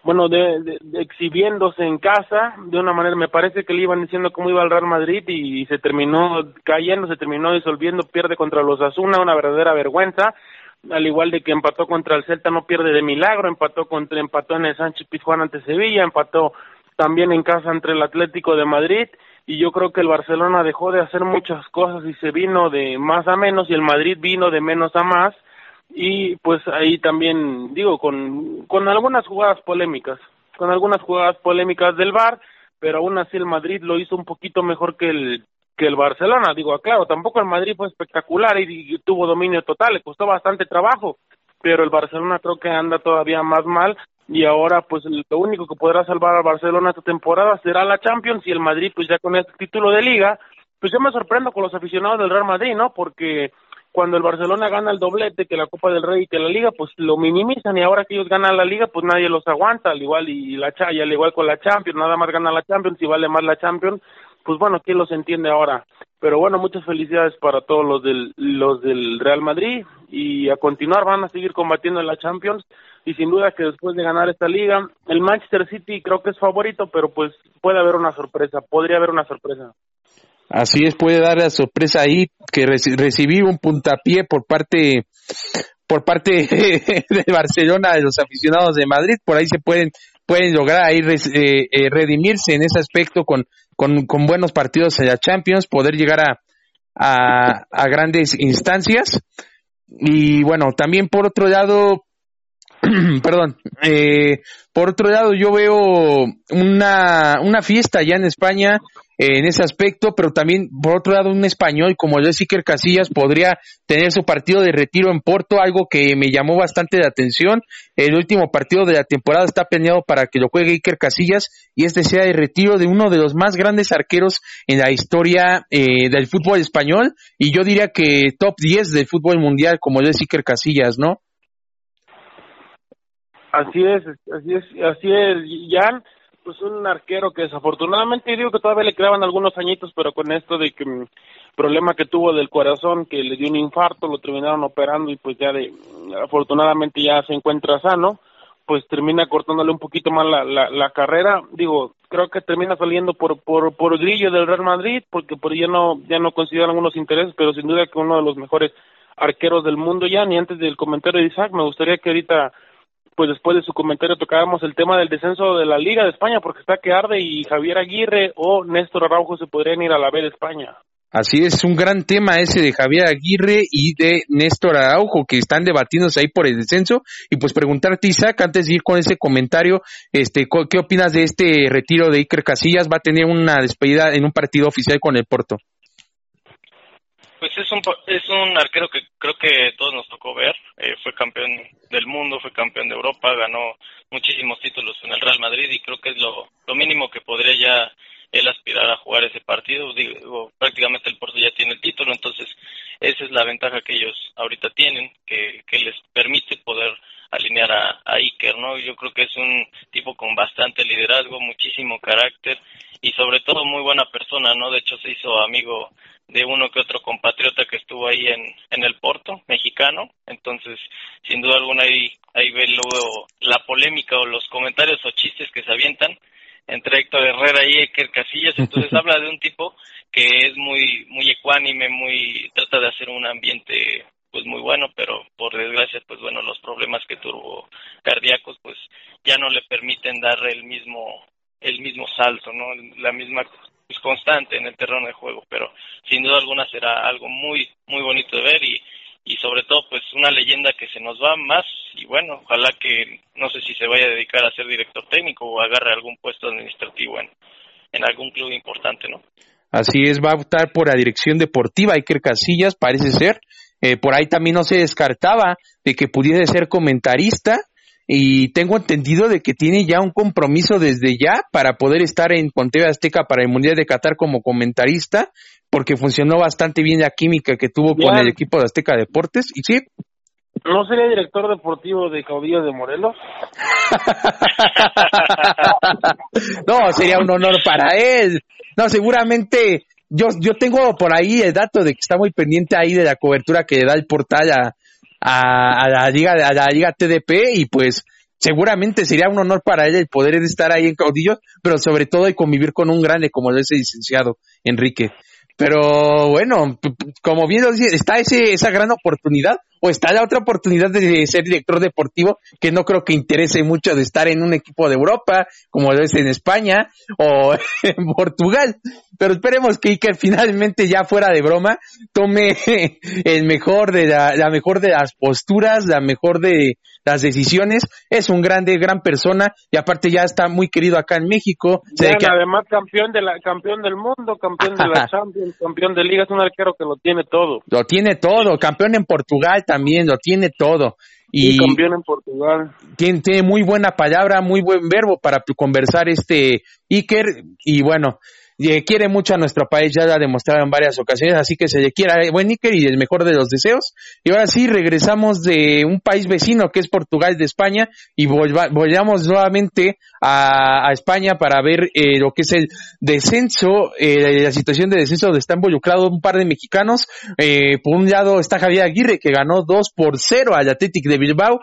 bueno, de, exhibiéndose en casa, de una manera, me parece que le iban diciendo cómo iba el Real Madrid y se terminó cayendo, se terminó disolviendo, pierde contra los Asuna, una verdadera vergüenza, al igual de que empató contra el Celta, no pierde de milagro, empató contra, empató en el Sánchez Pizjuán ante Sevilla, empató también en casa entre el Atlético de Madrid, y yo creo que el Barcelona dejó de hacer muchas cosas y se vino de más a menos, y el Madrid vino de menos a más, y pues ahí también, digo, con, con algunas jugadas polémicas, con algunas jugadas polémicas del VAR, pero aún así el Madrid lo hizo un poquito mejor que el que el Barcelona. Digo, claro, tampoco el Madrid fue espectacular y, tuvo dominio total, le costó bastante trabajo, pero el Barcelona creo que anda todavía más mal y ahora pues lo único que podrá salvar al Barcelona esta temporada será la Champions y el Madrid pues ya con este título de liga, pues yo me sorprendo con los aficionados del Real Madrid, ¿no? Porque cuando el Barcelona gana el doblete, que la Copa del Rey y que la Liga, pues lo minimizan y ahora que ellos ganan la Liga, pues nadie los aguanta, al igual y la y al igual con la Champions, nada más gana la Champions y vale más la Champions, pues bueno, ¿quién los entiende ahora? Pero bueno, muchas felicidades para todos los del, los del Real Madrid y a continuar van a seguir combatiendo en la Champions y sin duda que después de ganar esta liga, el Manchester City creo que es favorito, pero pues puede haber una sorpresa, podría haber una sorpresa. Así es, puede dar la sorpresa ahí que recibí un puntapié por parte por parte de Barcelona de los aficionados de Madrid, por ahí se pueden pueden lograr ahí eh, eh, redimirse en ese aspecto con con, con buenos partidos en la Champions, poder llegar a, a, a grandes instancias. Y bueno, también por otro lado, perdón, eh, por otro lado yo veo una, una fiesta ya en España en ese aspecto, pero también por otro lado un español como Jessica Casillas podría tener su partido de retiro en Porto, algo que me llamó bastante la atención. El último partido de la temporada está planeado para que lo juegue Iker Casillas y este sea el retiro de uno de los más grandes arqueros en la historia eh, del fútbol español y yo diría que top 10 del fútbol mundial como es Iker Casillas, ¿no? Así es, así es, así es, Jan pues un arquero que desafortunadamente digo que todavía le quedaban algunos añitos, pero con esto de que mm, problema que tuvo del corazón, que le dio un infarto, lo terminaron operando y pues ya de afortunadamente ya se encuentra sano, pues termina cortándole un poquito más la, la, la carrera. Digo, creo que termina saliendo por, por, por grillo del Real Madrid, porque por ya no, ya no consideran algunos intereses, pero sin duda que uno de los mejores arqueros del mundo ya, ni antes del comentario de Isaac, me gustaría que ahorita, pues después de su comentario tocáramos el tema del descenso de la Liga de España, porque está que arde y Javier Aguirre o Néstor Araujo se podrían ir a la B de España. Así es, un gran tema ese de Javier Aguirre y de Néstor Araujo que están debatiéndose ahí por el descenso y pues preguntarte Isaac antes de ir con ese comentario, este, ¿qué opinas de este retiro de Iker Casillas? Va a tener una despedida en un partido oficial con el Porto. Pues es un es un arquero que creo que todos nos tocó ver, eh, fue campeón del mundo, fue campeón de Europa, ganó muchísimos títulos en el Real Madrid y creo que es lo, lo mínimo que podría ya él aspirar a jugar ese partido. Digo, prácticamente el Porto ya tiene el título, entonces esa es la ventaja que ellos ahorita tienen, que, que les permite poder alinear a, a Iker, ¿no? Yo creo que es un tipo con bastante liderazgo, muchísimo carácter y sobre todo muy buena persona, ¿no? De hecho se hizo amigo de uno que otro compatriota que estuvo ahí en, en el Porto, mexicano, entonces sin duda alguna ahí, ahí ve luego la polémica o los comentarios o chistes que se avientan, entre Héctor Herrera y Eker Casillas, entonces habla de un tipo que es muy muy ecuánime, muy trata de hacer un ambiente pues muy bueno, pero por desgracia pues bueno, los problemas que tuvo cardíacos pues ya no le permiten dar el mismo el mismo salto, ¿no? La misma pues, constante en el terreno de juego, pero sin duda alguna será algo muy muy bonito de ver y y sobre todo pues una leyenda que se nos va más y bueno, ojalá que no sé si se vaya a dedicar a ser director técnico o agarre algún puesto administrativo en, en algún club importante, ¿no? Así es, va a optar por la dirección deportiva Iker Casillas, parece ser. Eh, por ahí también no se descartaba de que pudiese ser comentarista y tengo entendido de que tiene ya un compromiso desde ya para poder estar en Ponte Azteca para el Mundial de Qatar como comentarista porque funcionó bastante bien la química que tuvo con el equipo de Azteca Deportes. ¿Y sí? ¿No sería director deportivo de Caudillo de Morelos? no, sería un honor para él. No, seguramente yo, yo tengo por ahí el dato de que está muy pendiente ahí de la cobertura que da el portal a, a, la liga a la liga TDP y pues seguramente sería un honor para él el poder estar ahí en Caudillo, pero sobre todo de convivir con un grande como ese licenciado Enrique. Pero bueno, como bien lo dice, está ese, esa gran oportunidad o está la otra oportunidad de ser director deportivo que no creo que interese mucho de estar en un equipo de Europa como lo es en España o en Portugal. Pero esperemos que Iker finalmente ya fuera de broma tome el mejor de la, la mejor de las posturas, la mejor de, las decisiones. Es un grande, gran persona y aparte ya está muy querido acá en México. Además campeón de la campeón del mundo, campeón de la Champions, campeón de Liga, es un arquero que lo tiene todo. Lo tiene todo, campeón en Portugal también, lo tiene todo. Y, campeón en Portugal. Tiene, tiene muy buena palabra, muy buen verbo para conversar este Iker y bueno, quiere mucho a nuestro país, ya lo ha demostrado en varias ocasiones, así que se le quiera buen Iker y el mejor de los deseos. Y ahora sí, regresamos de un país vecino que es Portugal de España y volvamos nuevamente a, España para ver eh, lo que es el descenso, eh, la situación de descenso donde está involucrado un par de mexicanos. Eh, por un lado está Javier Aguirre que ganó 2 por 0 al Athletic de Bilbao.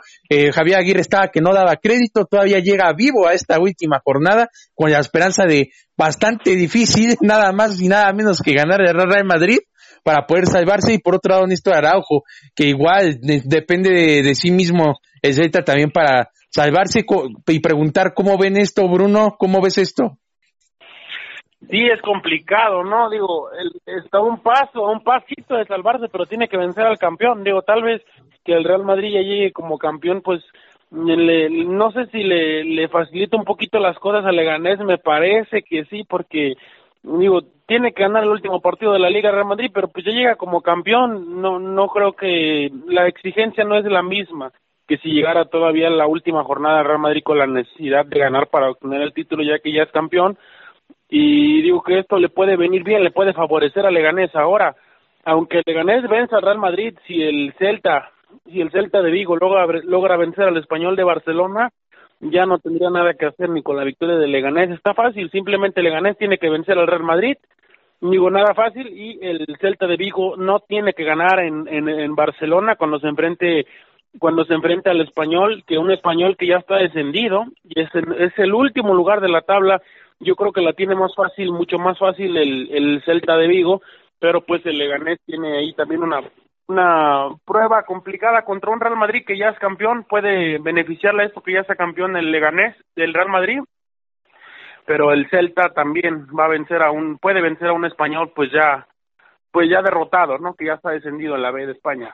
Javier Aguirre estaba que no daba crédito, todavía llega vivo a esta última jornada con la esperanza de bastante difícil, nada más y nada menos que ganar el Real Madrid para poder salvarse y por otro lado Néstor Araujo, que igual depende de, sí mismo el Celta también para salvarse y preguntar cómo ven esto, Bruno, cómo ves esto. Sí, es complicado, ¿no? Digo, está un paso, un pasito de salvarse, pero tiene que vencer al campeón. Digo, tal vez que el Real Madrid ya llegue como campeón, pues le, no sé si le, le facilita un poquito las cosas a Leganés, me parece que sí, porque digo, tiene que ganar el último partido de la Liga Real Madrid, pero pues ya llega como campeón, no no creo que la exigencia no es la misma que si llegara todavía la última jornada Real Madrid con la necesidad de ganar para obtener el título ya que ya es campeón. Y digo que esto le puede venir bien, le puede favorecer a Leganés ahora, aunque Leganés vence al Real Madrid si el Celta si el Celta de Vigo logra, logra vencer al español de Barcelona, ya no tendría nada que hacer ni con la victoria de Leganés. Está fácil, simplemente Leganés tiene que vencer al Real Madrid, digo nada fácil, y el Celta de Vigo no tiene que ganar en, en, Barcelona cuando se enfrente cuando se enfrenta al español, que un español que ya está descendido y es, es el último lugar de la tabla, yo creo que la tiene más fácil, mucho más fácil el, el Celta de Vigo, pero pues el Leganés tiene ahí también una una prueba complicada contra un Real Madrid que ya es campeón, puede beneficiarle a esto que ya sea campeón el Leganés del Real Madrid, pero el Celta también va a vencer a un, puede vencer a un español pues ya, pues ya derrotado, ¿no? Que ya está descendido en la B de España.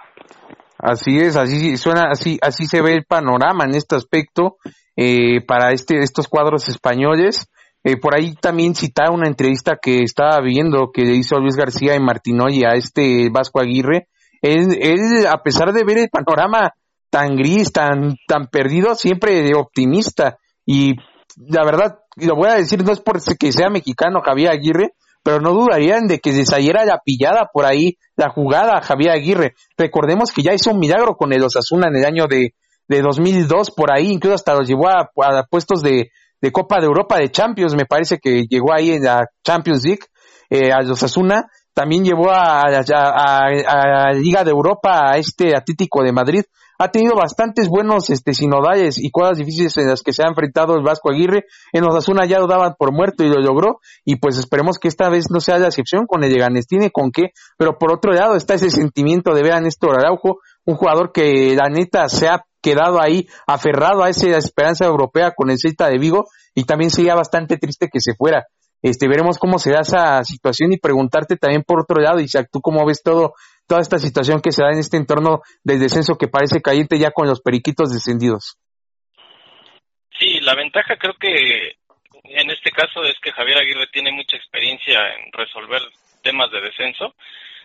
Así es, así suena, así, así se ve el panorama en este aspecto eh, para este, estos cuadros españoles. Eh, por ahí también citar una entrevista que estaba viendo que hizo Luis García y Martinoy a este Vasco Aguirre, él, a pesar de ver el panorama tan gris, tan, tan perdido, siempre optimista. Y la verdad, lo voy a decir, no es por que sea mexicano Javier Aguirre, pero no dudarían de que se saliera la pillada por ahí, la jugada a Javier Aguirre. Recordemos que ya hizo un milagro con el Osasuna en el año de, de 2002, por ahí, incluso hasta los llevó a, puestos de, de, Copa de Europa de Champions, me parece que llegó ahí en la Champions League, eh, a Osasuna, también llevó a, a, Liga de Europa a este Atlético de Madrid. Ha tenido bastantes buenos este, sinodales y cosas difíciles en las que se ha enfrentado el Vasco Aguirre. En Osasuna ya lo daban por muerto y lo logró. Y pues esperemos que esta vez no sea la excepción con el Leganés. Tiene con qué. Pero por otro lado está ese sentimiento de ver a Néstor Araujo, un jugador que la neta se ha quedado ahí aferrado a esa esperanza europea con el Celta de Vigo y también sería bastante triste que se fuera. Este, veremos cómo se da esa situación y preguntarte también por otro lado, Isaac, tú cómo ves todo, toda esta situación que se da en este entorno del descenso que parece caliente ya con los periquitos descendidos. Sí, la ventaja creo que en este caso es que Javier Aguirre tiene mucha experiencia en resolver temas de descenso,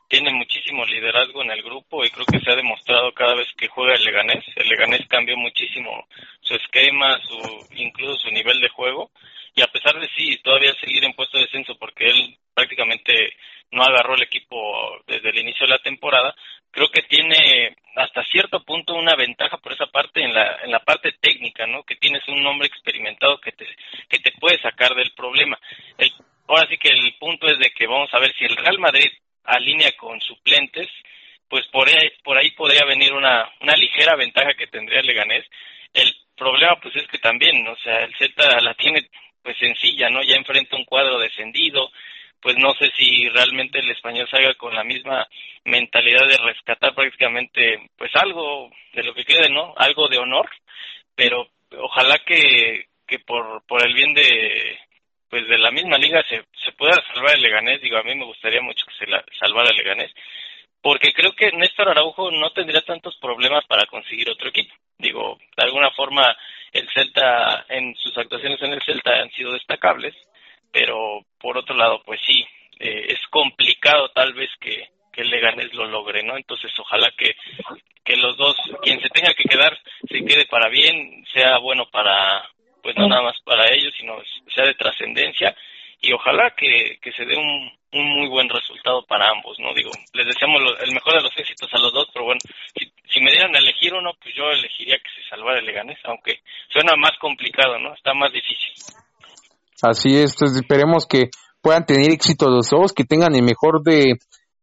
tiene muchísimo liderazgo en el grupo y creo que se ha demostrado cada vez que juega el Leganés. El Leganés cambió muchísimo su esquema, su incluso su nivel de juego y a pesar de sí todavía seguir en puesto de descenso porque él prácticamente no agarró el equipo desde el inicio de la temporada, creo que tiene hasta cierto punto una ventaja por esa parte en la en la parte técnica, ¿no? Que tienes un hombre experimentado que te que te puede sacar del problema. El, ahora sí que el punto es de que vamos a ver si el Real Madrid alinea con suplentes, pues por ahí, por ahí podría venir una una ligera ventaja que tendría el Leganés. El problema pues es que también, o sea, el Celta la tiene pues sencilla, ¿no? Ya enfrenta un cuadro descendido, pues no sé si realmente el español salga con la misma mentalidad de rescatar prácticamente pues algo de lo que quede, ¿no? Algo de honor, pero ojalá que, que por, por el bien de pues de la misma liga se, se pueda salvar el Leganés, digo, a mí me gustaría mucho que se la, salvara el Leganés, porque creo que Néstor Araujo no tendría tantos problemas para conseguir otro equipo. Digo, de alguna forma el Celta, en sus actuaciones en el Celta han sido destacables, pero por otro lado, pues sí, eh, es complicado tal vez que, que el Leganés lo logre, ¿no? Entonces, ojalá que, que los dos, quien se tenga que quedar, se quede para bien, sea bueno para, pues no nada más para ellos, sino sea de trascendencia y ojalá que, que se dé un, un muy buen resultado para ambos, ¿no? Digo, les deseamos el mejor de los éxitos a los dos, pero bueno, si, si me dieran a elegir uno, pues yo elegiría que se salvara el Leganés, aunque suena más complicado, ¿no? Está más difícil. Así es, entonces esperemos que puedan tener éxito los dos, que tengan el mejor de,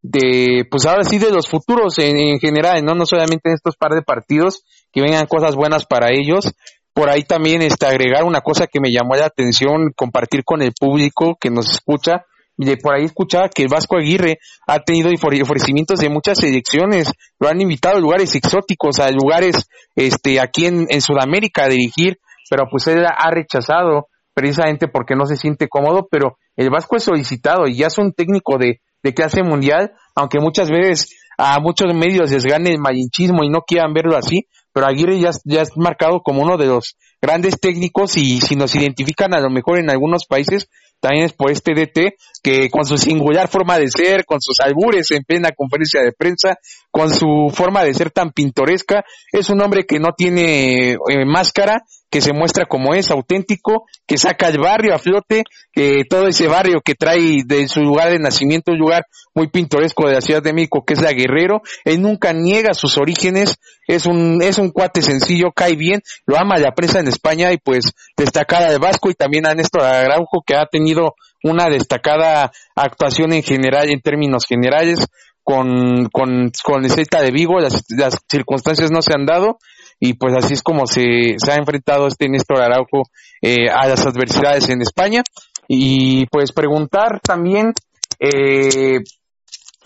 de pues ahora sí de los futuros en, en general, ¿no? No solamente en estos par de partidos, que vengan cosas buenas para ellos. Por ahí también este, agregar una cosa que me llamó la atención, compartir con el público que nos escucha, de por ahí escuchaba que el Vasco Aguirre ha tenido ofrecimientos de muchas selecciones, lo han invitado a lugares exóticos, a lugares este aquí en, en Sudamérica a dirigir, pero pues él ha rechazado precisamente porque no se siente cómodo, pero el Vasco es solicitado y ya es un técnico de, de clase mundial, aunque muchas veces a muchos medios les gane el malinchismo y no quieran verlo así, pero Aguirre ya, ya es marcado como uno de los grandes técnicos y si nos identifican a lo mejor en algunos países también es por este DT que con su singular forma de ser, con sus albures en plena conferencia de prensa, con su forma de ser tan pintoresca, es un hombre que no tiene eh, máscara, que se muestra como es, auténtico, que saca el barrio a flote, que todo ese barrio que trae de su lugar de nacimiento, un lugar muy pintoresco de la Ciudad de México, que es la Guerrero, él nunca niega sus orígenes, es un, es un cuate sencillo, cae bien, lo ama la prensa en España y pues destacada de Vasco y también a Néstor Araujo que ha tenido una destacada actuación en general, en términos generales, con, con, con el de Vigo, las, las circunstancias no se han dado y pues así es como se, se ha enfrentado este Néstor Araujo eh, a las adversidades en España y pues preguntar también eh,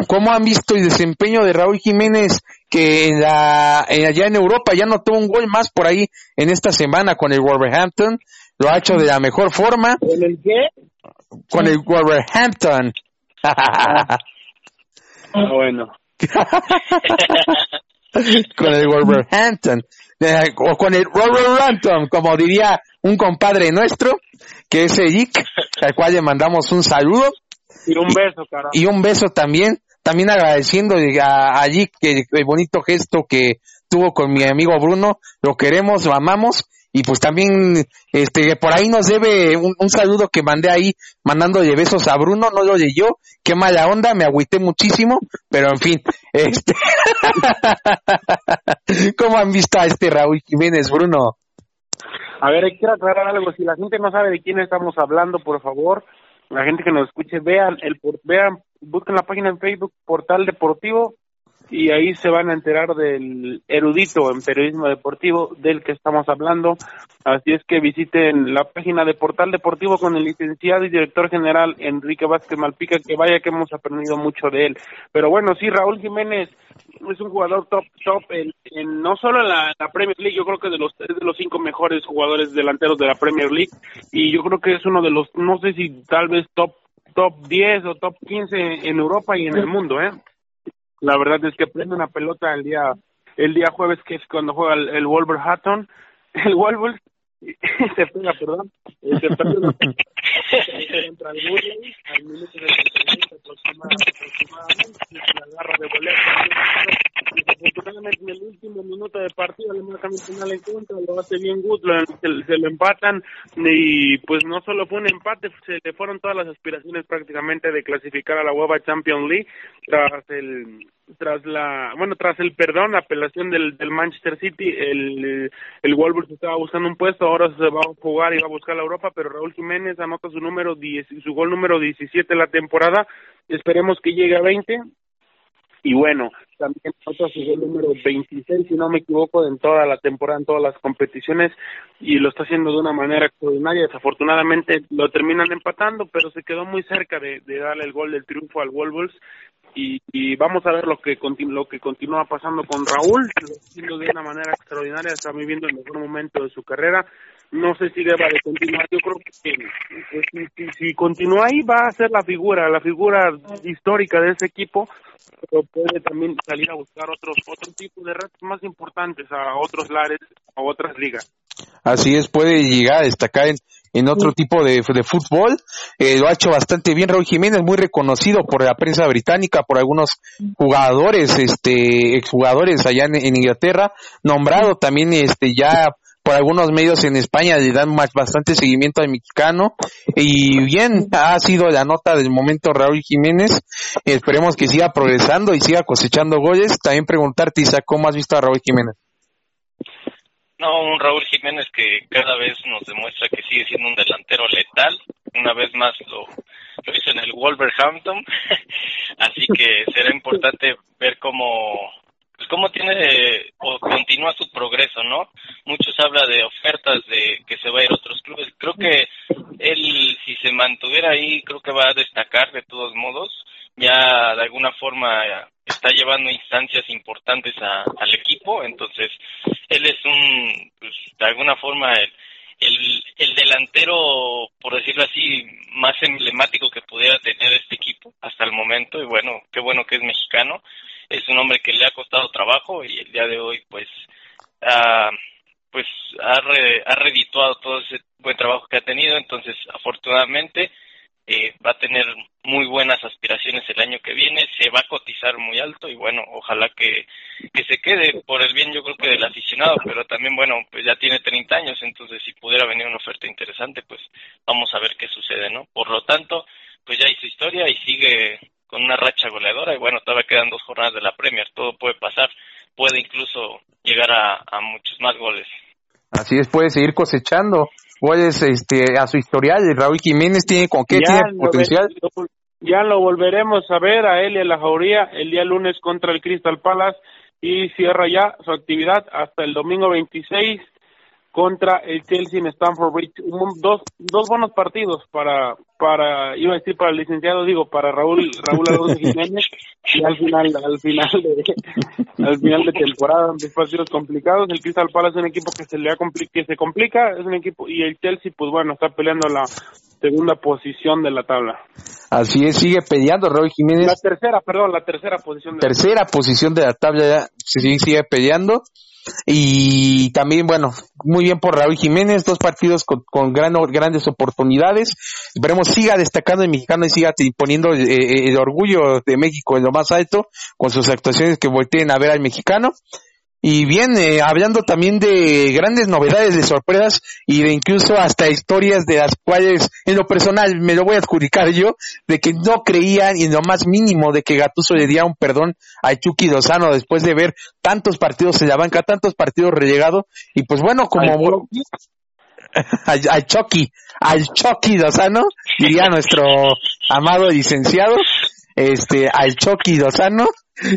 cómo han visto el desempeño de Raúl Jiménez que en la, en, allá en Europa ya notó un gol más por ahí en esta semana con el Wolverhampton, lo ha hecho de la mejor forma. ¿Con el qué? Con el Wolverhampton. Ah, bueno. con el Wolverhampton. O con el Wolverhampton, como diría un compadre nuestro, que es Eric, al cual le mandamos un saludo. Y un beso, carajo. Y un beso también, también agradeciendo a, a que el bonito gesto que tuvo con mi amigo Bruno, lo queremos, lo amamos y pues también este por ahí nos debe un, saludo que mandé ahí mandándole besos a Bruno no lo leyó qué mala onda me agüité muchísimo pero en fin este cómo han visto a este Raúl Jiménez Bruno a ver quiero aclarar algo si la gente no sabe de quién estamos hablando por favor la gente que nos escuche vean el vean busquen la página en Facebook Portal Deportivo y ahí se van a enterar del erudito en periodismo deportivo del que estamos hablando. Así es que visiten la página de Portal Deportivo con el licenciado y director general Enrique Vázquez Malpica, que vaya que hemos aprendido mucho de él. Pero bueno, sí, Raúl Jiménez es un jugador top, top, en, no solo en la, Premier League, yo creo que de los, es de los cinco mejores jugadores delanteros de la Premier League y yo creo que es uno de los, no sé si tal vez top top 10 o top 15 en Europa y en el mundo, ¿eh? La verdad es que prende una pelota el día el día jueves que es cuando juega el, el Wolverhampton, el Wolves se pega, perdón, eh, se pega contra el Burley al minuto de aproximadamente, la garra de voleo desafortunadamente en el último minuto de partido le marcan un penal en contra, lo hace bien Good, se, se, lo empatan y pues no solo fue un empate, se le fueron todas las aspiraciones prácticamente de clasificar a la UEFA Champions League tras el tras la bueno tras el perdón apelación del, del Manchester City el el Wolves estaba buscando un puesto ahora se va a jugar y va a buscar la Europa pero Raúl Jiménez anota su número 10 su gol número 17 de la temporada esperemos que llegue a 20 y bueno, también anota su gol número 26, si no me equivoco, en toda la temporada, en todas las competiciones, y lo está haciendo de una manera extraordinaria. Desafortunadamente lo terminan empatando, pero se quedó muy cerca de, de darle el gol del triunfo al Wolves y, vamos a ver lo que lo que continúa pasando con Raúl, haciendo de una manera extraordinaria, está viviendo el mejor momento de su carrera. No sé si deba de continuar, yo creo que pues, si, continúa ahí va a ser la figura, la figura histórica de ese equipo, pero puede también salir a buscar otros otro tipo de retos más importantes a otros lares, a otras ligas. Así es, puede llegar a destacar en, en otro tipo de, de fútbol. Eh, lo ha hecho bastante bien Raúl Jiménez, muy reconocido por la prensa británica, por algunos jugadores, este, exjugadores allá en, Inglaterra, nombrado también este ya por algunos medios en España le dan bastante seguimiento al mexicano y bien ha sido la nota del momento Raúl Jiménez esperemos que siga progresando y siga cosechando goles también preguntarte Isa cómo has visto a Raúl Jiménez no, un Raúl Jiménez que cada vez nos demuestra que sigue siendo un delantero letal. Una vez más lo, lo hizo en el Wolverhampton. Así que será importante ver cómo, pues cómo tiene o continúa su progreso, ¿no? Muchos habla de ofertas de que se va a ir a otros clubes. Creo que él, si se mantuviera ahí, creo que va a destacar de todos modos. Ya de alguna forma está llevando instancias importantes al equipo, entonces él es un, pues, de alguna forma, el, el, delantero, por decirlo así, más emblemático que pudiera tener este equipo hasta el momento, y bueno, qué bueno que es mexicano, es un hombre que le ha costado trabajo y el día de hoy, pues, ha, pues, ha, ha redituado todo ese buen trabajo que ha tenido, entonces, afortunadamente, eh, va a tener muy buenas aspiraciones el año que viene, se va a cotizar muy alto y bueno, ojalá que, que se quede por el bien yo creo que del aficionado, pero también bueno, pues ya tiene 30 años, entonces si pudiera venir una oferta interesante, pues vamos a ver qué sucede, ¿no? Por lo tanto, pues ya hizo historia y sigue con una racha goleadora y bueno, todavía quedan dos jornadas de la Premier, todo puede pasar, puede incluso llegar a, a muchos más goles. Así es, puede seguir cosechando goles este, a su historial. Raúl Jiménez tiene con qué tiene potencial. ya lo volveremos a ver a él y a la jauría el día lunes contra el Crystal Palace y cierra ya su actividad hasta el domingo 26 contra el Chelsea en Stamford Bridge. dos, dos buenos partidos para, para, iba a decir para el licenciado, digo, para Raúl, Raúl Alonso Jiménez, y al final, al final de, al final de temporada, dos partidos complicados. El Crystal Palace es un equipo que se le ha que se complica, es un equipo, y el Chelsea, pues bueno, está peleando la segunda posición de la tabla. Así es, sigue peleando Raúl Jiménez. La tercera, perdón, la tercera posición. De tercera la posición de la tabla, ya, sí, sigue peleando. Y también, bueno, muy bien por Raúl Jiménez, dos partidos con, con grandes oportunidades. Esperemos siga destacando el mexicano y siga poniendo eh, eh, el orgullo de México en lo más alto con sus actuaciones que volteen a ver al mexicano. Y bien, eh, hablando también de grandes novedades, de sorpresas y de incluso hasta historias de las cuales en lo personal me lo voy a adjudicar yo, de que no creían y en lo más mínimo de que Gatuso le diera un perdón a Chucky Lozano después de ver tantos partidos en la banca, tantos partidos relegados. Y pues bueno, como... al Chucky, al Chucky Lozano, diría nuestro amado licenciado, este, al Chucky Lozano,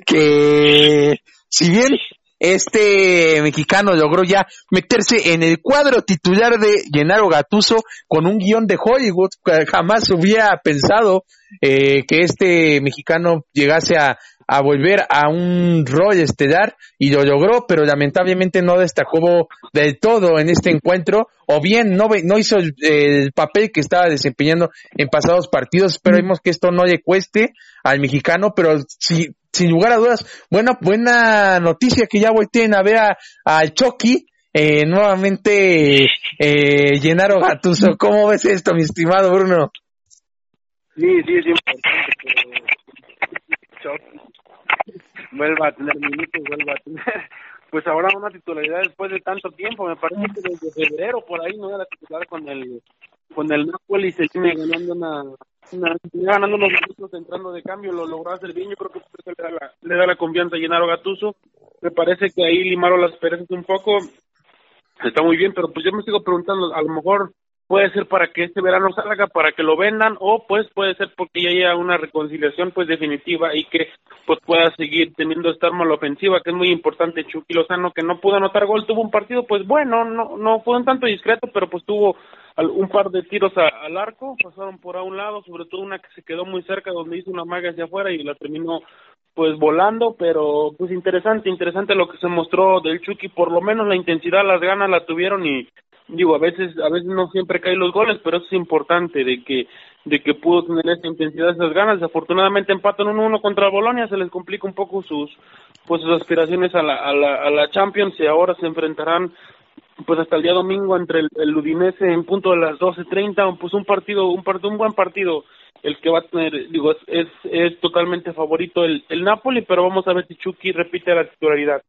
que si bien este mexicano logró ya meterse en el cuadro titular de Gennaro Gatuso con un guion de Hollywood. Jamás hubiera pensado eh, que este mexicano llegase a, a volver a un rol estelar y lo logró, pero lamentablemente no destacó del todo en este encuentro, o bien no, no hizo el, el papel que estaba desempeñando en pasados partidos. Esperemos que esto no le cueste al mexicano, pero si sin lugar a dudas, buena, buena noticia que ya volteen a ver al Chucky, eh, nuevamente eh, Llenaro Gatuso. ¿Cómo ves esto, mi estimado Bruno? Sí, sí, es importante Vuelva a tener minutos, vuelva a tener. Pues ahora una titularidad después de tanto tiempo, me parece que desde febrero por ahí no era titular con el con el Napoli se tiene ganando una ganando unos minutos entrando de cambio, lo logró hacer bien, yo creo que le da la, le da la confianza a Llenaro Gatuso, me parece que ahí limaron las perezas un poco, está muy bien, pero pues yo me sigo preguntando, a lo mejor puede ser para que este verano salga, para que lo vendan, o pues puede ser porque ya haya una reconciliación pues definitiva y que pues pueda seguir teniendo esta arma la ofensiva, que es muy importante, Chucky Lozano, que no pudo anotar gol, tuvo un partido pues bueno, no, no fue un tanto discreto, pero pues tuvo un par de tiros al arco, pasaron por a un lado, sobre todo una que se quedó muy cerca donde hizo una maga hacia afuera y la terminó pues volando, pero pues interesante, interesante lo que se mostró del Chucky, por lo menos la intensidad, las ganas la tuvieron y digo, a veces a veces no siempre caen los goles, pero eso es importante de que de que pudo tener esa intensidad, esas ganas, desafortunadamente empatan 1-1 contra Bolonia, se les complica un poco sus pues sus aspiraciones a la, a la, a la Champions y ahora se enfrentarán pues hasta el día domingo entre el, el Udinese en punto de las 12.30, pues un partido, un partido, un buen partido el que va a tener, digo, es, es, es totalmente favorito el, el Napoli, pero vamos a ver si Chucky repite la titularidad.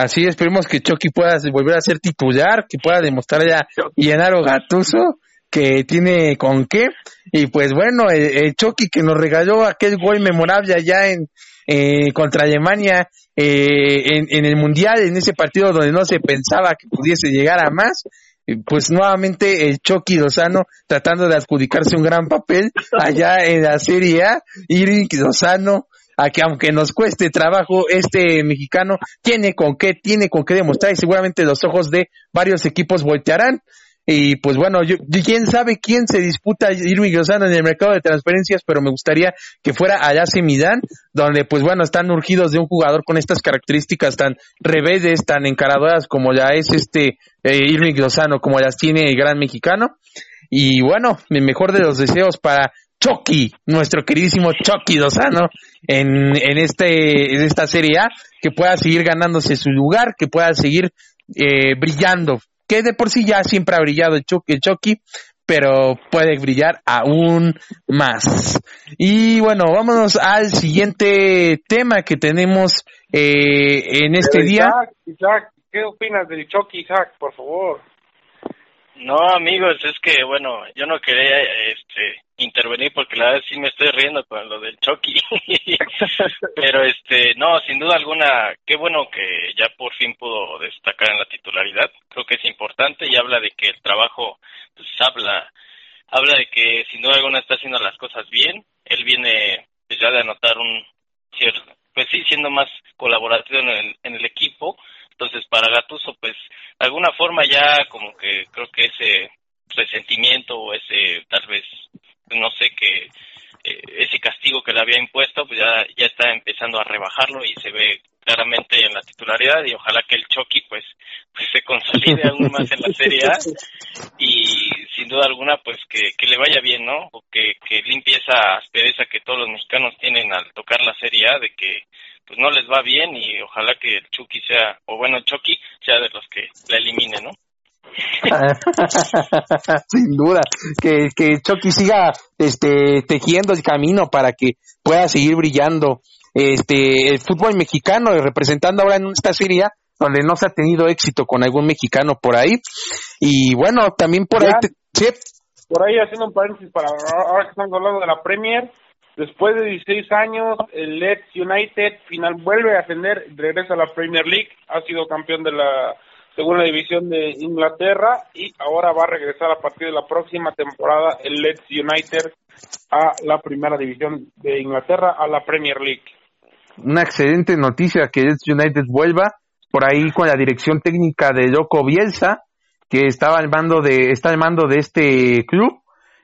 Así esperemos que Chucky pueda volver a ser titular, que pueda demostrar ya Llenaro Gatuso que tiene con qué. Y pues bueno, el, el Chucky que nos regaló aquel gol memorable allá en, eh, contra Alemania eh, en, en, el Mundial, en ese partido donde no se pensaba que pudiese llegar a más. Pues nuevamente el Chucky Lozano tratando de adjudicarse un gran papel allá en la Serie A. Irving Lozano, a que aunque nos cueste trabajo, este mexicano tiene con qué, tiene con qué demostrar y seguramente los ojos de varios equipos voltearán. Y pues bueno, yo, quién sabe quién se disputa Irving Lozano en el mercado de transferencias, pero me gustaría que fuera allá Midán, donde pues bueno, están urgidos de un jugador con estas características tan reveses, tan encaradoras como ya es este eh, Irving Lozano, como las tiene el gran mexicano. Y bueno, mi mejor de los deseos para Chucky, nuestro queridísimo Chucky Lozano, en, en, este, en esta Serie A, que pueda seguir ganándose su lugar, que pueda seguir eh, brillando que de por sí ya siempre ha brillado el Chucky, pero puede brillar aún más. Y bueno, vámonos al siguiente tema que tenemos eh, en este día. Isaac, ¿qué opinas del Chucky, Isaac, por favor? No, amigos, es que, bueno, yo no quería este, intervenir porque la verdad sí me estoy riendo con lo del Chucky. Pero, este, no, sin duda alguna, qué bueno que ya por fin pudo destacar en la titularidad. Creo que es importante y habla de que el trabajo, pues habla habla de que sin duda alguna está haciendo las cosas bien. Él viene pues, ya de anotar un cierto, pues sí, siendo más colaborativo en el, en el equipo. Entonces, para Gatuso, pues, de alguna forma ya como que creo que ese resentimiento o ese, tal vez, no sé, que eh, ese castigo que le había impuesto, pues ya, ya está empezando a rebajarlo y se ve claramente en la titularidad y ojalá que el Chucky pues, pues se consolide aún más en la Serie A y sin duda alguna pues que, que le vaya bien, ¿no? O que, que limpie esa aspereza que todos los mexicanos tienen al tocar la Serie A de que pues no les va bien y ojalá que el Chucky sea, o bueno, Chucky sea de los que la elimine, ¿no? Sin duda, que, que Chucky siga este, tejiendo el camino para que pueda seguir brillando este, el fútbol mexicano, representando ahora en esta serie donde no se ha tenido éxito con algún mexicano por ahí. Y bueno, también por ahí... Por ahí haciendo un paréntesis para ahora que estamos hablando de la Premier, después de 16 años, el Leeds United final vuelve a ascender, regresa a la Premier League, ha sido campeón de la segunda división de Inglaterra y ahora va a regresar a partir de la próxima temporada el Leeds United a la primera división de Inglaterra, a la Premier League. Una excelente noticia que Leeds United vuelva por ahí con la dirección técnica de Loco Bielsa, que estaba al mando de, está al mando de este club.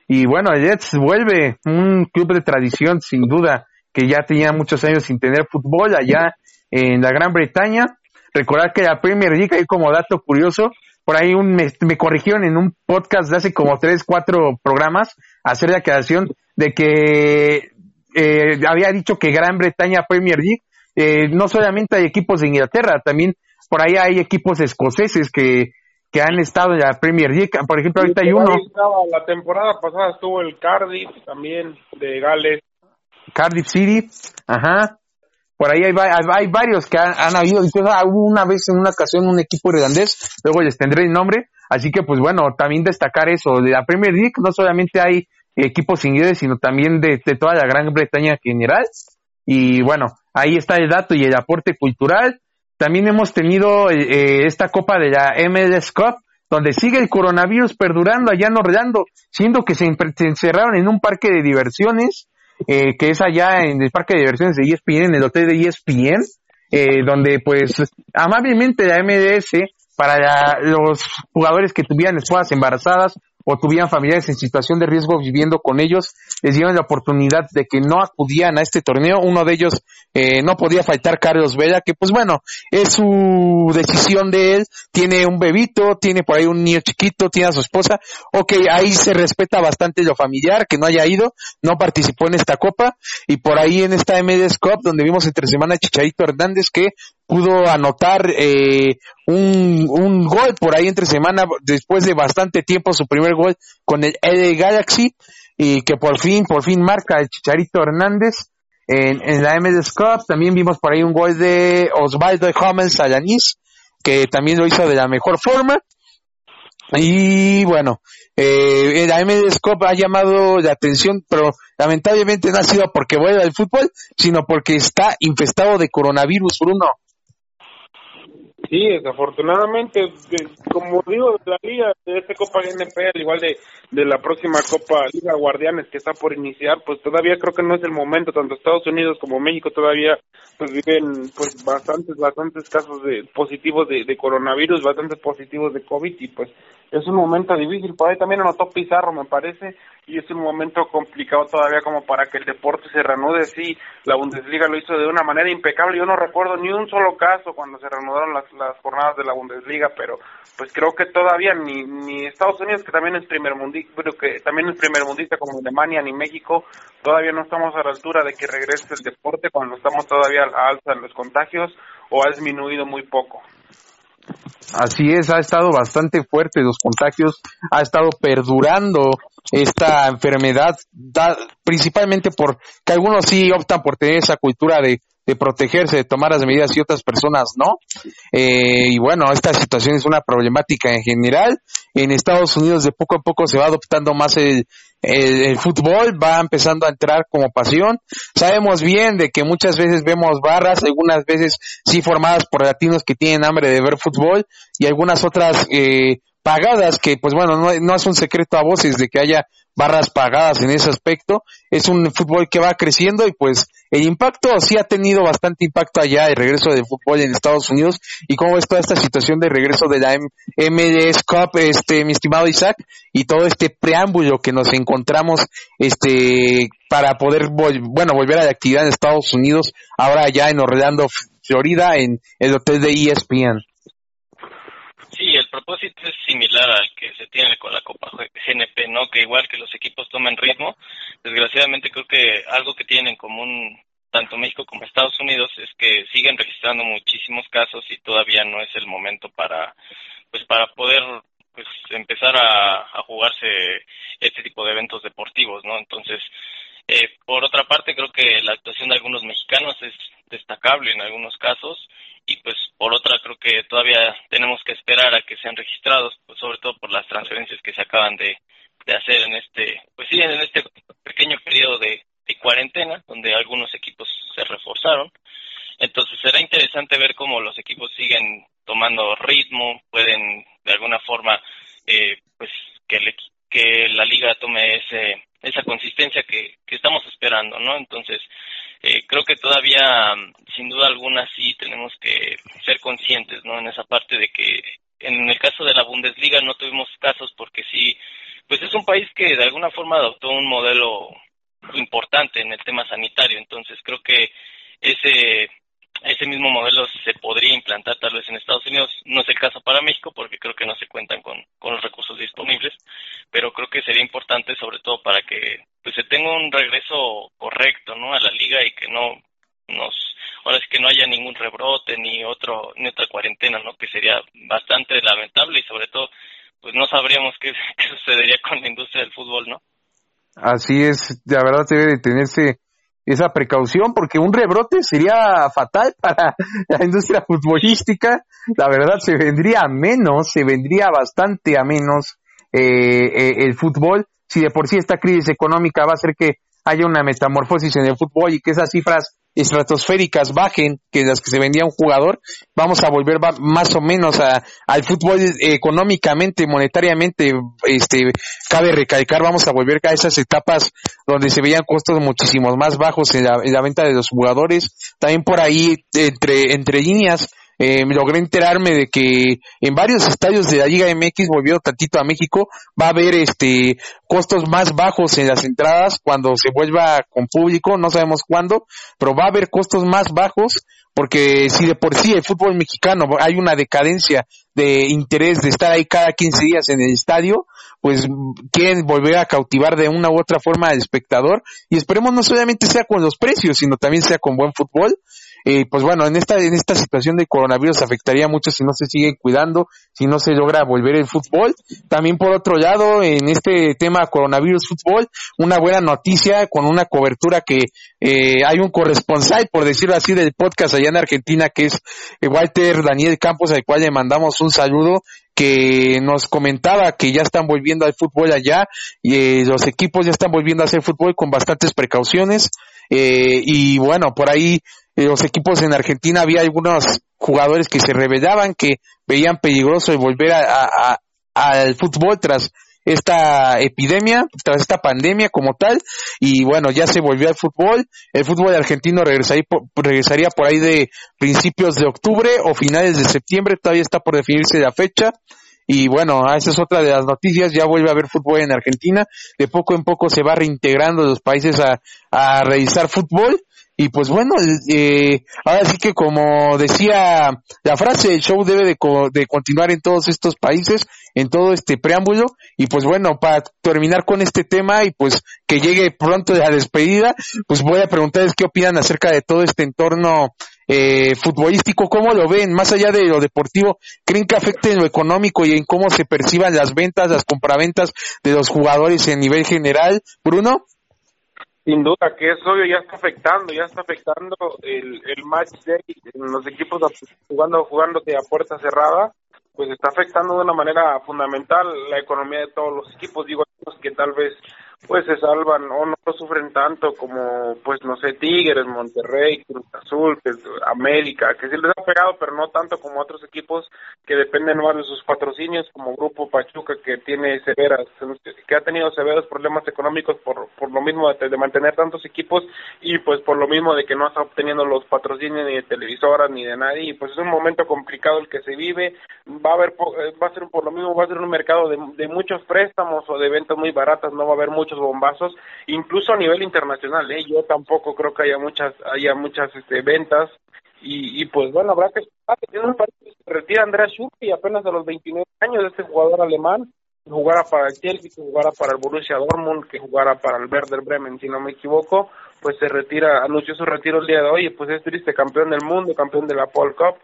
Y bueno, Leeds vuelve, un club de tradición sin duda, que ya tenía muchos años sin tener fútbol allá en la Gran Bretaña. Recordar que la Premier League, como dato curioso, por ahí un, me, corrigieron en un podcast de hace como tres, cuatro programas, hacer la aclaración de que eh, había dicho que Gran Bretaña Premier League, eh, no solamente hay equipos de Inglaterra, también por ahí hay equipos escoceses que, que han estado en la Premier League. Por ejemplo, ahorita hay uno. la temporada pasada estuvo el Cardiff también de Gales. Cardiff City, ajá. Por ahí hay, hay, varios que han, habido, incluso hubo una vez en una ocasión un equipo irlandés, luego les tendré el nombre, así que pues bueno, también destacar eso, de la Premier League no solamente hay equipos ingleses, sino también de, toda la Gran Bretaña en general, y bueno, ahí está el dato y el aporte cultural. También hemos tenido eh, esta copa de la MLS Cup, donde sigue el coronavirus perdurando allá en Orlando, siendo que se encerraron en un parque de diversiones, eh, que es allá en el parque de diversiones de ESPN, en el hotel de ESPN, eh, donde pues amablemente la MDS para los jugadores que tuvieran esposas embarazadas o tuvieran familiares en situación de riesgo viviendo con ellos, les dieron la oportunidad de que no acudían a este torneo. Uno de ellos eh, no podía faltar Carlos Vela, que pues bueno, es su decisión de él. Tiene un bebito, tiene por ahí un niño chiquito, tiene a su esposa. Ok, ahí se respeta bastante lo familiar, que no haya ido, no participó en esta copa. Y por ahí en esta MDS Cup, donde vimos entre semana Chicharito Hernández, que pudo anotar eh, un, un gol por ahí entre semana después de bastante tiempo su primer gol con el LA Galaxy y que por fin, por fin marca el Chicharito Hernández en, en la MLS Cup. También vimos por ahí un gol de Osvaldo Hummels Alanis, que también lo hizo de la mejor forma. Y bueno, eh, la MLS Cup ha llamado la atención, pero lamentablemente no ha sido porque vuelve al fútbol, sino porque está infestado de coronavirus, Bruno. Sí, desafortunadamente, como digo, de la liga de esta Copa GNP, al igual de, de la próxima Copa Liga Guardianes que está por iniciar, pues todavía creo que no es el momento, tanto Estados Unidos como México todavía pues viven pues bastantes, bastantes casos de positivos de, de coronavirus, bastantes positivos de COVID y pues es un momento difícil, por ahí también anotó Pizarro me parece, y es un momento complicado todavía como para que el deporte se reanude, sí, la Bundesliga lo hizo de una manera impecable, yo no recuerdo ni un solo caso cuando se reanudaron las las jornadas de la Bundesliga, pero pues creo que todavía ni, ni Estados Unidos, que también es primer mundista, pero que también es primer mundista como Alemania, ni México, todavía no estamos a la altura de que regrese el deporte cuando estamos todavía a alza en los contagios o ha disminuido muy poco. Así es, ha estado bastante fuerte los contagios, ha estado perdurando esta enfermedad, principalmente porque algunos sí optan por tener esa cultura de de protegerse, de tomar las medidas y otras personas no. Eh, y bueno, esta situación es una problemática en general. En Estados Unidos de poco a poco se va adoptando más el, fútbol, va empezando a entrar como pasión. Sabemos bien de que muchas veces vemos barras, algunas veces sí formadas por latinos que tienen hambre de ver fútbol y algunas otras eh, pagadas que pues bueno, no, no es un secreto a voces de que haya barras pagadas en ese aspecto. Es un fútbol que va creciendo y pues el impacto sí ha tenido bastante impacto allá el regreso del fútbol en Estados Unidos y cómo es toda esta situación de regreso de la MLS Cup, este, mi estimado Isaac, y todo este preámbulo que nos encontramos, este, para poder, bueno, volver a la actividad en Estados Unidos, ahora allá en Orlando, Florida, en el hotel de ESPN. Sí, el propósito es similar al que se tiene con la Copa GNP, ¿no? Que igual que los equipos tomen ritmo, desgraciadamente creo que algo que tienen en común tanto México como Estados Unidos es que siguen registrando muchísimos casos y todavía no es el momento para pues para poder pues empezar a, a jugarse este tipo de eventos deportivos, ¿no? Entonces, eh, por otra parte, creo que la actuación de algunos mexicanos es destacable en algunos casos y pues por otra creo que todavía tenemos que esperar a que sean registrados, pues sobre todo por las transferencias que se acaban de, hacer en este, pues sí, en este pequeño periodo de, cuarentena, donde algunos equipos se reforzaron. Entonces será interesante ver cómo los equipos siguen tomando ritmo, pueden de alguna forma, eh, pues que, que la liga tome ese, esa consistencia que, que estamos esperando, ¿no? Entonces eh, creo que todavía, sin duda alguna, sí tenemos que ser conscientes, ¿no? En esa parte de que en el caso de la Bundesliga no tuvimos casos porque sí, pues es un país que de alguna forma adoptó un modelo importante en el tema sanitario, entonces creo que ese ese mismo modelo se podría implantar tal vez en Estados Unidos. No es el caso para México porque creo que no se cuentan con, con los recursos disponibles, pero creo que sería importante sobre todo para que pues se tenga un regreso correcto ¿no? a la liga y que no nos ahora es que no haya ningún rebrote ni otro ni otra cuarentena no que sería bastante lamentable y sobre todo pues no sabríamos qué, sucedería con la industria del fútbol no así es la verdad debe de tenerse esa precaución porque un rebrote sería fatal para la industria futbolística. La verdad se vendría a menos, se vendría bastante a menos eh, eh, el fútbol. Si de por sí esta crisis económica va a hacer que haya una metamorfosis en el fútbol y que esas cifras estratosféricas bajen que las que se vendía un jugador, vamos a volver más o menos a, al fútbol económicamente, monetariamente, este, cabe recalcar, vamos a volver a esas etapas donde se veían costos muchísimos más bajos en la, en la venta de los jugadores, también por ahí entre, entre líneas, eh, logré enterarme de que en varios estadios de la Liga MX, volvió tantito a México, va a haber este costos más bajos en las entradas cuando se vuelva con público, no sabemos cuándo, pero va a haber costos más bajos porque si de por sí el fútbol mexicano hay una decadencia de interés de estar ahí cada 15 días en el estadio, pues quieren volver a cautivar de una u otra forma al espectador y esperemos no solamente sea con los precios, sino también sea con buen fútbol eh, pues bueno, en esta, en esta situación de coronavirus afectaría mucho si no se sigue cuidando, si no se logra volver el fútbol. También por otro lado, en este tema coronavirus fútbol, una buena noticia con una cobertura que eh, hay un corresponsal, por decirlo así, del podcast allá en Argentina, que es eh, Walter Daniel Campos, al cual le mandamos un saludo, que nos comentaba que ya están volviendo al fútbol allá y los equipos ya están volviendo a hacer fútbol con bastantes precauciones y bueno por ahí los equipos en Argentina había algunos jugadores que se rebelaban, que veían peligroso el volver a, al fútbol tras esta epidemia, tras esta pandemia como tal, y bueno, ya se volvió al fútbol, el fútbol argentino regresaría regresaría por ahí de principios de octubre o finales de septiembre, todavía está por definirse la fecha, y bueno, esa es otra de las noticias, ya vuelve a haber fútbol en Argentina, de poco en poco se va reintegrando los países a, a realizar fútbol, y pues bueno, eh, ahora sí que como decía la frase, el show debe de, de, continuar en todos estos países, en todo este preámbulo. Y pues bueno, para terminar con este tema y pues que llegue pronto la despedida, pues voy a preguntarles qué opinan acerca de todo este entorno eh, futbolístico, cómo lo ven, más allá de lo deportivo, creen que afecte en lo económico y en cómo se perciban las ventas, las compraventas de los jugadores en nivel general. Bruno. Sin duda que eso ya está afectando, ya está afectando el, el match day en los equipos jugando jugándote a puerta cerrada, pues está afectando de una manera fundamental la economía de todos los equipos. Digo, que tal vez pues se salvan o no sufren tanto como pues no sé Tigres, Monterrey, Cruz Azul, América, que sí les ha pegado pero no tanto como otros equipos que dependen más de sus patrocinios como Grupo Pachuca que tiene severas que ha tenido severos problemas económicos por por lo mismo de, mantener tantos equipos y pues por lo mismo de que no está obteniendo los patrocinios ni de televisoras ni de nadie. Y pues es un momento complicado el que se vive. Va a haber eh, va a ser por lo mismo va a ser un mercado de, de muchos préstamos o de ventas muy baratas no va a haber muchos bombazos, incluso a nivel internacional. ¿eh? Yo tampoco creo que haya muchas haya muchas este, ventas y, y pues bueno, habrá que tiene un partido se retira Andreas y apenas a los 29 años, este jugador alemán, que jugara para el Chelsea, que jugara para el Borussia Dortmund, que jugara para el Werder Bremen, si no me equivoco, pues se retira, anunció su retiro el día de hoy, y pues es triste, campeón del mundo, campeón de la Paul Cup,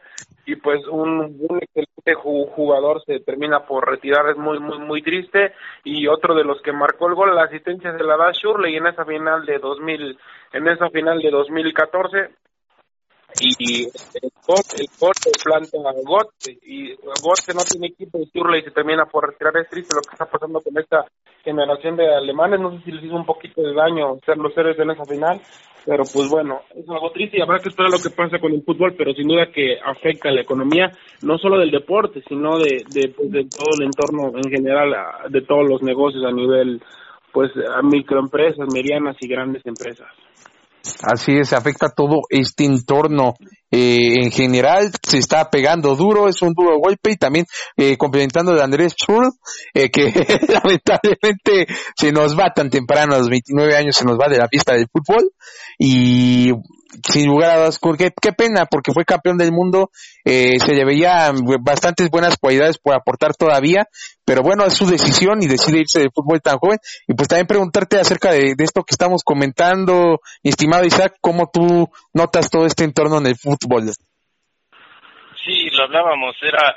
y pues un, un excelente jugador se termina por retirar, es muy, muy, muy triste, y otro de los que marcó el gol, la asistencia de la da Shurley en esa final de 2000, en esa final de 2014, y el corte, el corte planta Gote y Gote no tiene equipo y se termina por retirar es triste lo que está pasando con esta generación de alemanes no sé si les hizo un poquito de daño ser los héroes en esa final pero pues bueno es algo triste y habrá que esperar lo que pasa con el fútbol pero sin duda que afecta a la economía no solo del deporte sino de, de, pues, de todo el entorno en general de todos los negocios a nivel pues a microempresas medianas y grandes empresas Así es, afecta todo este entorno. Eh, en general se está pegando duro, es un duro golpe y también eh, complementando de Andrés Chur, eh, que lamentablemente se nos va tan temprano, a los 29 años se nos va de la pista del fútbol y sin lugar a dudas, qué, qué pena, porque fue campeón del mundo, eh, se le veía bastantes buenas cualidades por aportar todavía, pero bueno, es su decisión y decide irse del fútbol tan joven. Y pues también preguntarte acerca de, esto que estamos comentando, estimado Isaac, cómo tú notas todo este entorno en el Sí, lo hablábamos, era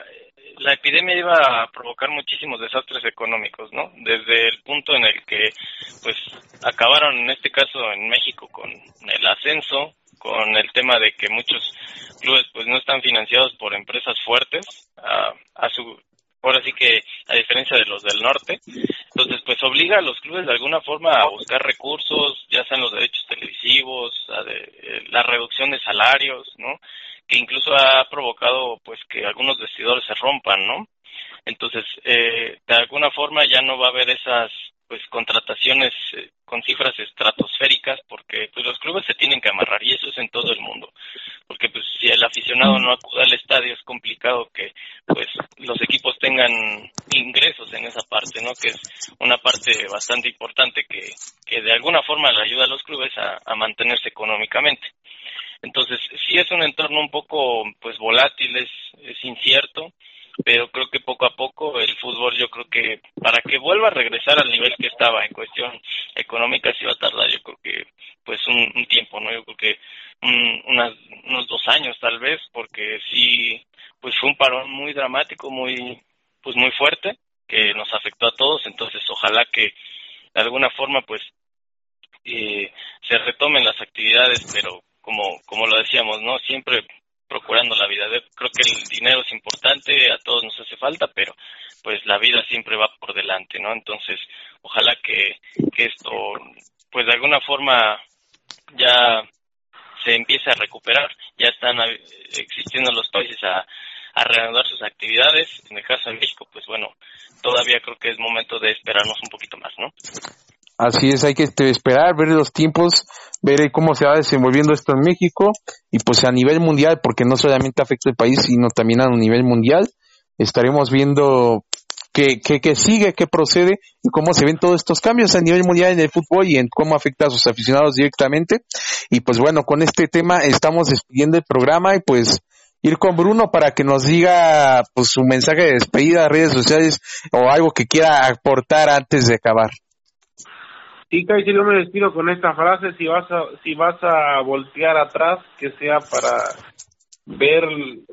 la epidemia iba a provocar muchísimos desastres económicos, ¿no? Desde el punto en el que, pues, acabaron en este caso en México con el ascenso, con el tema de que muchos clubes pues no están financiados por empresas fuertes a, a su ahora sí que a diferencia de los del norte entonces pues obliga a los clubes de alguna forma a buscar recursos ya sean los derechos televisivos a de, eh, la reducción de salarios no que incluso ha provocado pues que algunos vestidores se rompan no entonces eh, de alguna forma ya no va a haber esas pues contrataciones eh, con cifras estratosféricas porque pues los clubes se tienen que amarrar y eso es en todo el mundo. Porque pues si el aficionado no acude al estadio es complicado que pues los equipos tengan ingresos en esa parte no que es una parte bastante importante que, que de alguna forma le ayuda a los clubes a, a mantenerse económicamente. Entonces sí es un entorno un poco pues volátil es, es incierto pero creo que poco a poco el fútbol yo creo que para que vuelva a regresar al nivel que estaba en cuestión económica sí va a tardar yo creo que pues un, tiempo no yo creo que unos dos años tal vez porque sí pues fue un parón muy dramático muy pues muy fuerte que nos afectó a todos. Entonces ojalá que de alguna forma pues eh, se retomen las actividades pero como como lo decíamos no siempre procurando la vida. Creo que el dinero es importante, a todos nos hace falta, pero pues la vida siempre va por delante, ¿no? Entonces, ojalá que, que esto, pues de alguna forma ya se empiece a recuperar. Ya están existiendo los países a, a reanudar sus actividades. En el caso de México, pues bueno, todavía creo que es momento de esperarnos un poquito más, ¿no? Así es, hay que este, esperar, ver los tiempos, ver cómo se va desenvolviendo esto en México y pues a nivel mundial, porque no solamente afecta al país, sino también a un nivel mundial. Estaremos viendo qué, sigue, qué procede y cómo se ven todos estos cambios a nivel mundial en el fútbol y en cómo afecta a sus aficionados directamente. Y pues bueno, con este tema estamos despidiendo el programa y pues ir con Bruno para que nos diga pues su mensaje de despedida, redes sociales o algo que quiera aportar antes de acabar. Sí, Kai, si yo me despido con esta frase, si vas a, si vas a voltear atrás, que sea para ver,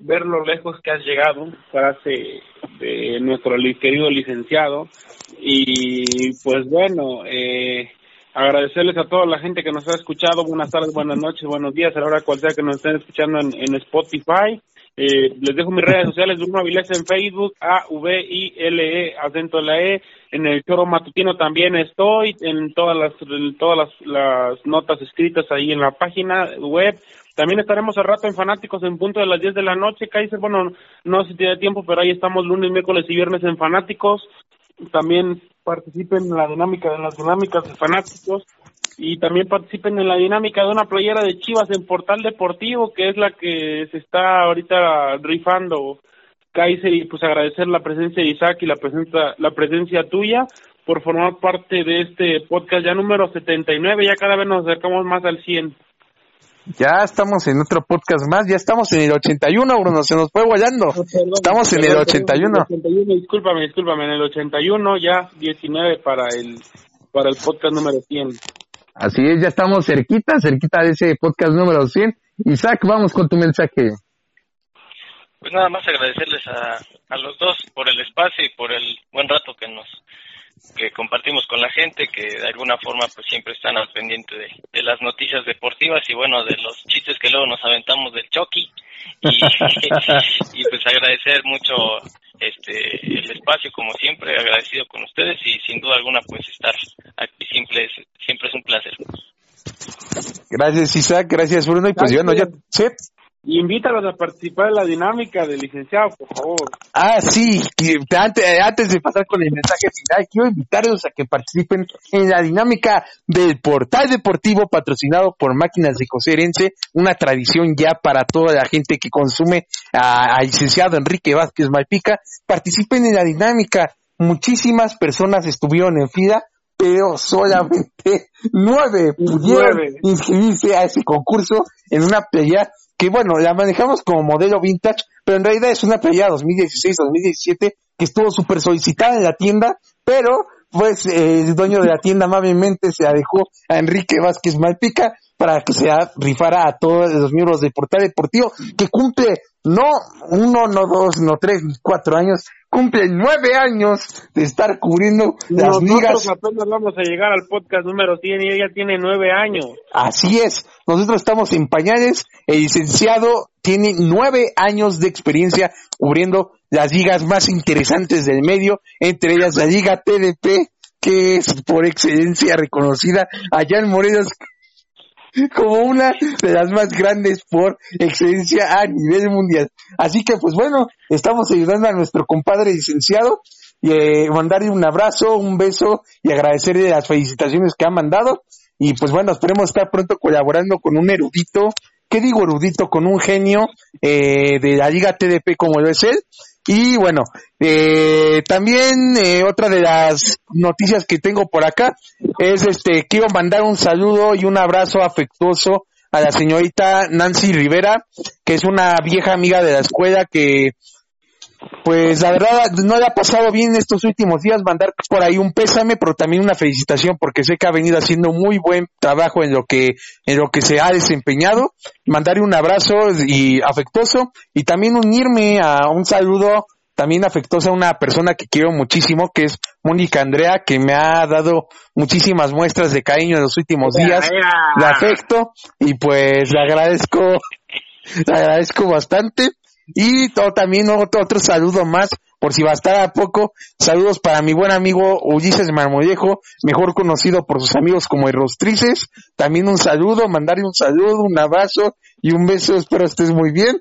ver lo lejos que has llegado, frase de nuestro querido licenciado, y pues bueno, eh, agradecerles a toda la gente que nos ha escuchado. Buenas tardes, buenas noches, buenos días, a la hora cual sea que nos estén escuchando en, en Spotify. Eh, les dejo mis redes sociales, Bruno Avilés en Facebook, A-V-I-L-E, acento la E. En el choro matutino también estoy, en todas las, todas las, las notas escritas ahí en la página web. También estaremos al rato en Fanáticos en punto de las 10 de la noche. Kaiser, bueno, no sé si tiene tiempo, pero ahí estamos lunes, miércoles y viernes en Fanáticos. También participen en la dinámica, en las dinámicas de Fanáticos y también participen en la dinámica de una playera de Chivas en Portal Deportivo, que es la que se está ahorita rifando Kaiser y pues agradecer la presencia de Isaac y la presencia, la presencia tuya por formar parte de este podcast ya número 79, ya cada vez nos acercamos más al 100. Ya estamos en otro podcast más, ya estamos en el 81, Bruno, se nos fue volando. estamos en el 81. 81. Discúlpame, discúlpame, en el 81 ya 19 para el para el podcast número 100. Así es, ya estamos cerquita, cerquita de ese podcast número 100. Isaac, vamos con tu mensaje. Pues nada más agradecerles a, a los dos por el espacio y por el buen rato que nos que compartimos con la gente, que de alguna forma pues siempre están al pendiente de, de las noticias deportivas y bueno, de los chistes que luego nos aventamos del Chucky. Y, y pues agradecer mucho este el espacio como siempre, agradecido con ustedes y sin duda alguna pues estar aquí siempre es, siempre es un placer. Gracias Isaac, gracias Bruno y pues bueno, ya... ¿sí? Invítalos a participar en la dinámica del licenciado, por favor. Ah, sí, antes, antes de pasar con el mensaje final, quiero invitarlos a que participen en la dinámica del portal deportivo patrocinado por Máquinas de Coserense, una tradición ya para toda la gente que consume al licenciado Enrique Vázquez Malpica. Participen en la dinámica. Muchísimas personas estuvieron en fila, pero solamente nueve pudieron inscribirse a ese concurso en una playa que bueno, la manejamos como modelo vintage, pero en realidad es una playera 2016-2017 que estuvo súper solicitada en la tienda, pero pues el dueño de la tienda amablemente se la dejó a Enrique Vázquez Malpica para que se rifara a todos los miembros del portal deportivo que cumple no uno, no dos, no tres, ni cuatro años, cumple nueve años de estar cubriendo las Nosotros ligas. apenas vamos a llegar al podcast número 100 y ella tiene nueve años. Así es, nosotros estamos en pañales, el licenciado tiene nueve años de experiencia cubriendo las ligas más interesantes del medio, entre ellas la Liga TDP, que es por excelencia reconocida allá en Morelos como una de las más grandes por excelencia a nivel mundial. Así que pues bueno, estamos ayudando a nuestro compadre licenciado y eh, mandarle un abrazo, un beso y agradecerle las felicitaciones que ha mandado. Y pues bueno, esperemos estar pronto colaborando con un erudito, ¿qué digo erudito? Con un genio eh, de la Liga TDP como lo es él. Y bueno, eh, también eh, otra de las noticias que tengo por acá es este, quiero mandar un saludo y un abrazo afectuoso a la señorita Nancy Rivera, que es una vieja amiga de la escuela que pues la verdad no le ha pasado bien estos últimos días mandar por ahí un pésame, pero también una felicitación porque sé que ha venido haciendo muy buen trabajo en lo que en lo que se ha desempeñado. Mandarle un abrazo y afectuoso y también unirme a un saludo también afectuoso a una persona que quiero muchísimo, que es Mónica Andrea, que me ha dado muchísimas muestras de cariño en los últimos días, de afecto, y pues le agradezco, le agradezco bastante. Y también otro, otro saludo más, por si bastara poco, saludos para mi buen amigo Ulises Marmolejo, mejor conocido por sus amigos como Rostrices. También un saludo, mandarle un saludo, un abrazo y un beso, espero estés muy bien.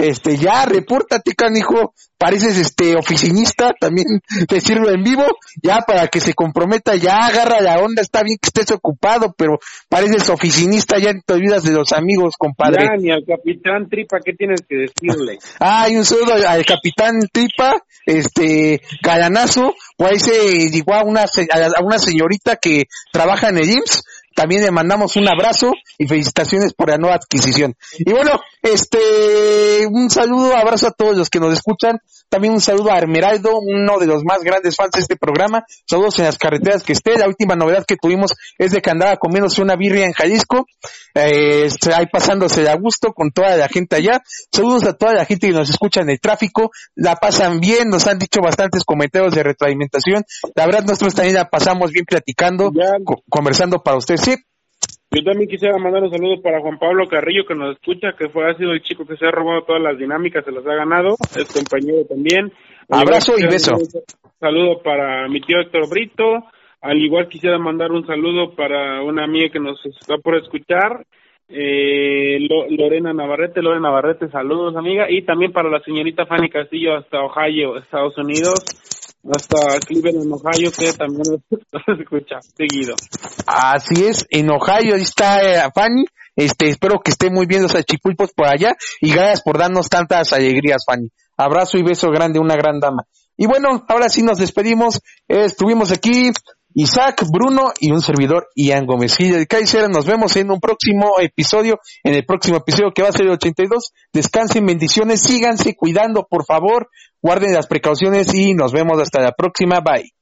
Este, ya, repórtate, canijo, pareces este oficinista, también te sirve en vivo, ya para que se comprometa, ya agarra la onda, está bien que estés ocupado, pero pareces oficinista, ya te olvidas de los amigos, compadre. Ya, ni al capitán Tripa, ¿qué tienes que decirle? Ah, y un saludo al, capitán Tripa, este, Galanazo, o a ese, igual a una, se- a una señorita que trabaja en el IMSS, también le mandamos un abrazo y felicitaciones por la nueva adquisición. Y bueno, este, un saludo, abrazo a todos los que nos escuchan. También un saludo a Hermeraldo, uno de los más grandes fans de este programa. Saludos en las carreteras que esté. La última novedad que tuvimos es de que andaba comiéndose una birria en Jalisco. Eh, ahí pasándose a gusto con toda la gente allá. Saludos a toda la gente que nos escucha en el tráfico. La pasan bien, nos han dicho bastantes comentarios de retroalimentación. La verdad, nosotros también la pasamos bien platicando, conversando para ustedes. Sí. Yo también quisiera mandar un saludo para Juan Pablo Carrillo que nos escucha, que fue ha sido el chico que se ha robado todas las dinámicas, se las ha ganado, es compañero también. Abrazo y beso. saludo para mi tío Héctor Brito, al igual quisiera mandar un saludo para una amiga que nos está por escuchar, eh, Lorena Navarrete, Lorena Navarrete, saludos amiga, y también para la señorita Fanny Castillo hasta Ohio, Estados Unidos, hasta Cleveland, Ohio, que también se escucha seguido. Así es, en Ohio, ahí está eh, Fanny. Este, espero que esté muy bien los achipulpos por allá y gracias por darnos tantas alegrías, Fanny. Abrazo y beso grande, una gran dama. Y bueno, ahora sí nos despedimos. estuvimos aquí Isaac, Bruno y un servidor Ian Gómez de Kaiser. Nos vemos en un próximo episodio, en el próximo episodio que va a ser el 82. Descansen, bendiciones, síganse cuidando, por favor, guarden las precauciones y nos vemos hasta la próxima. Bye.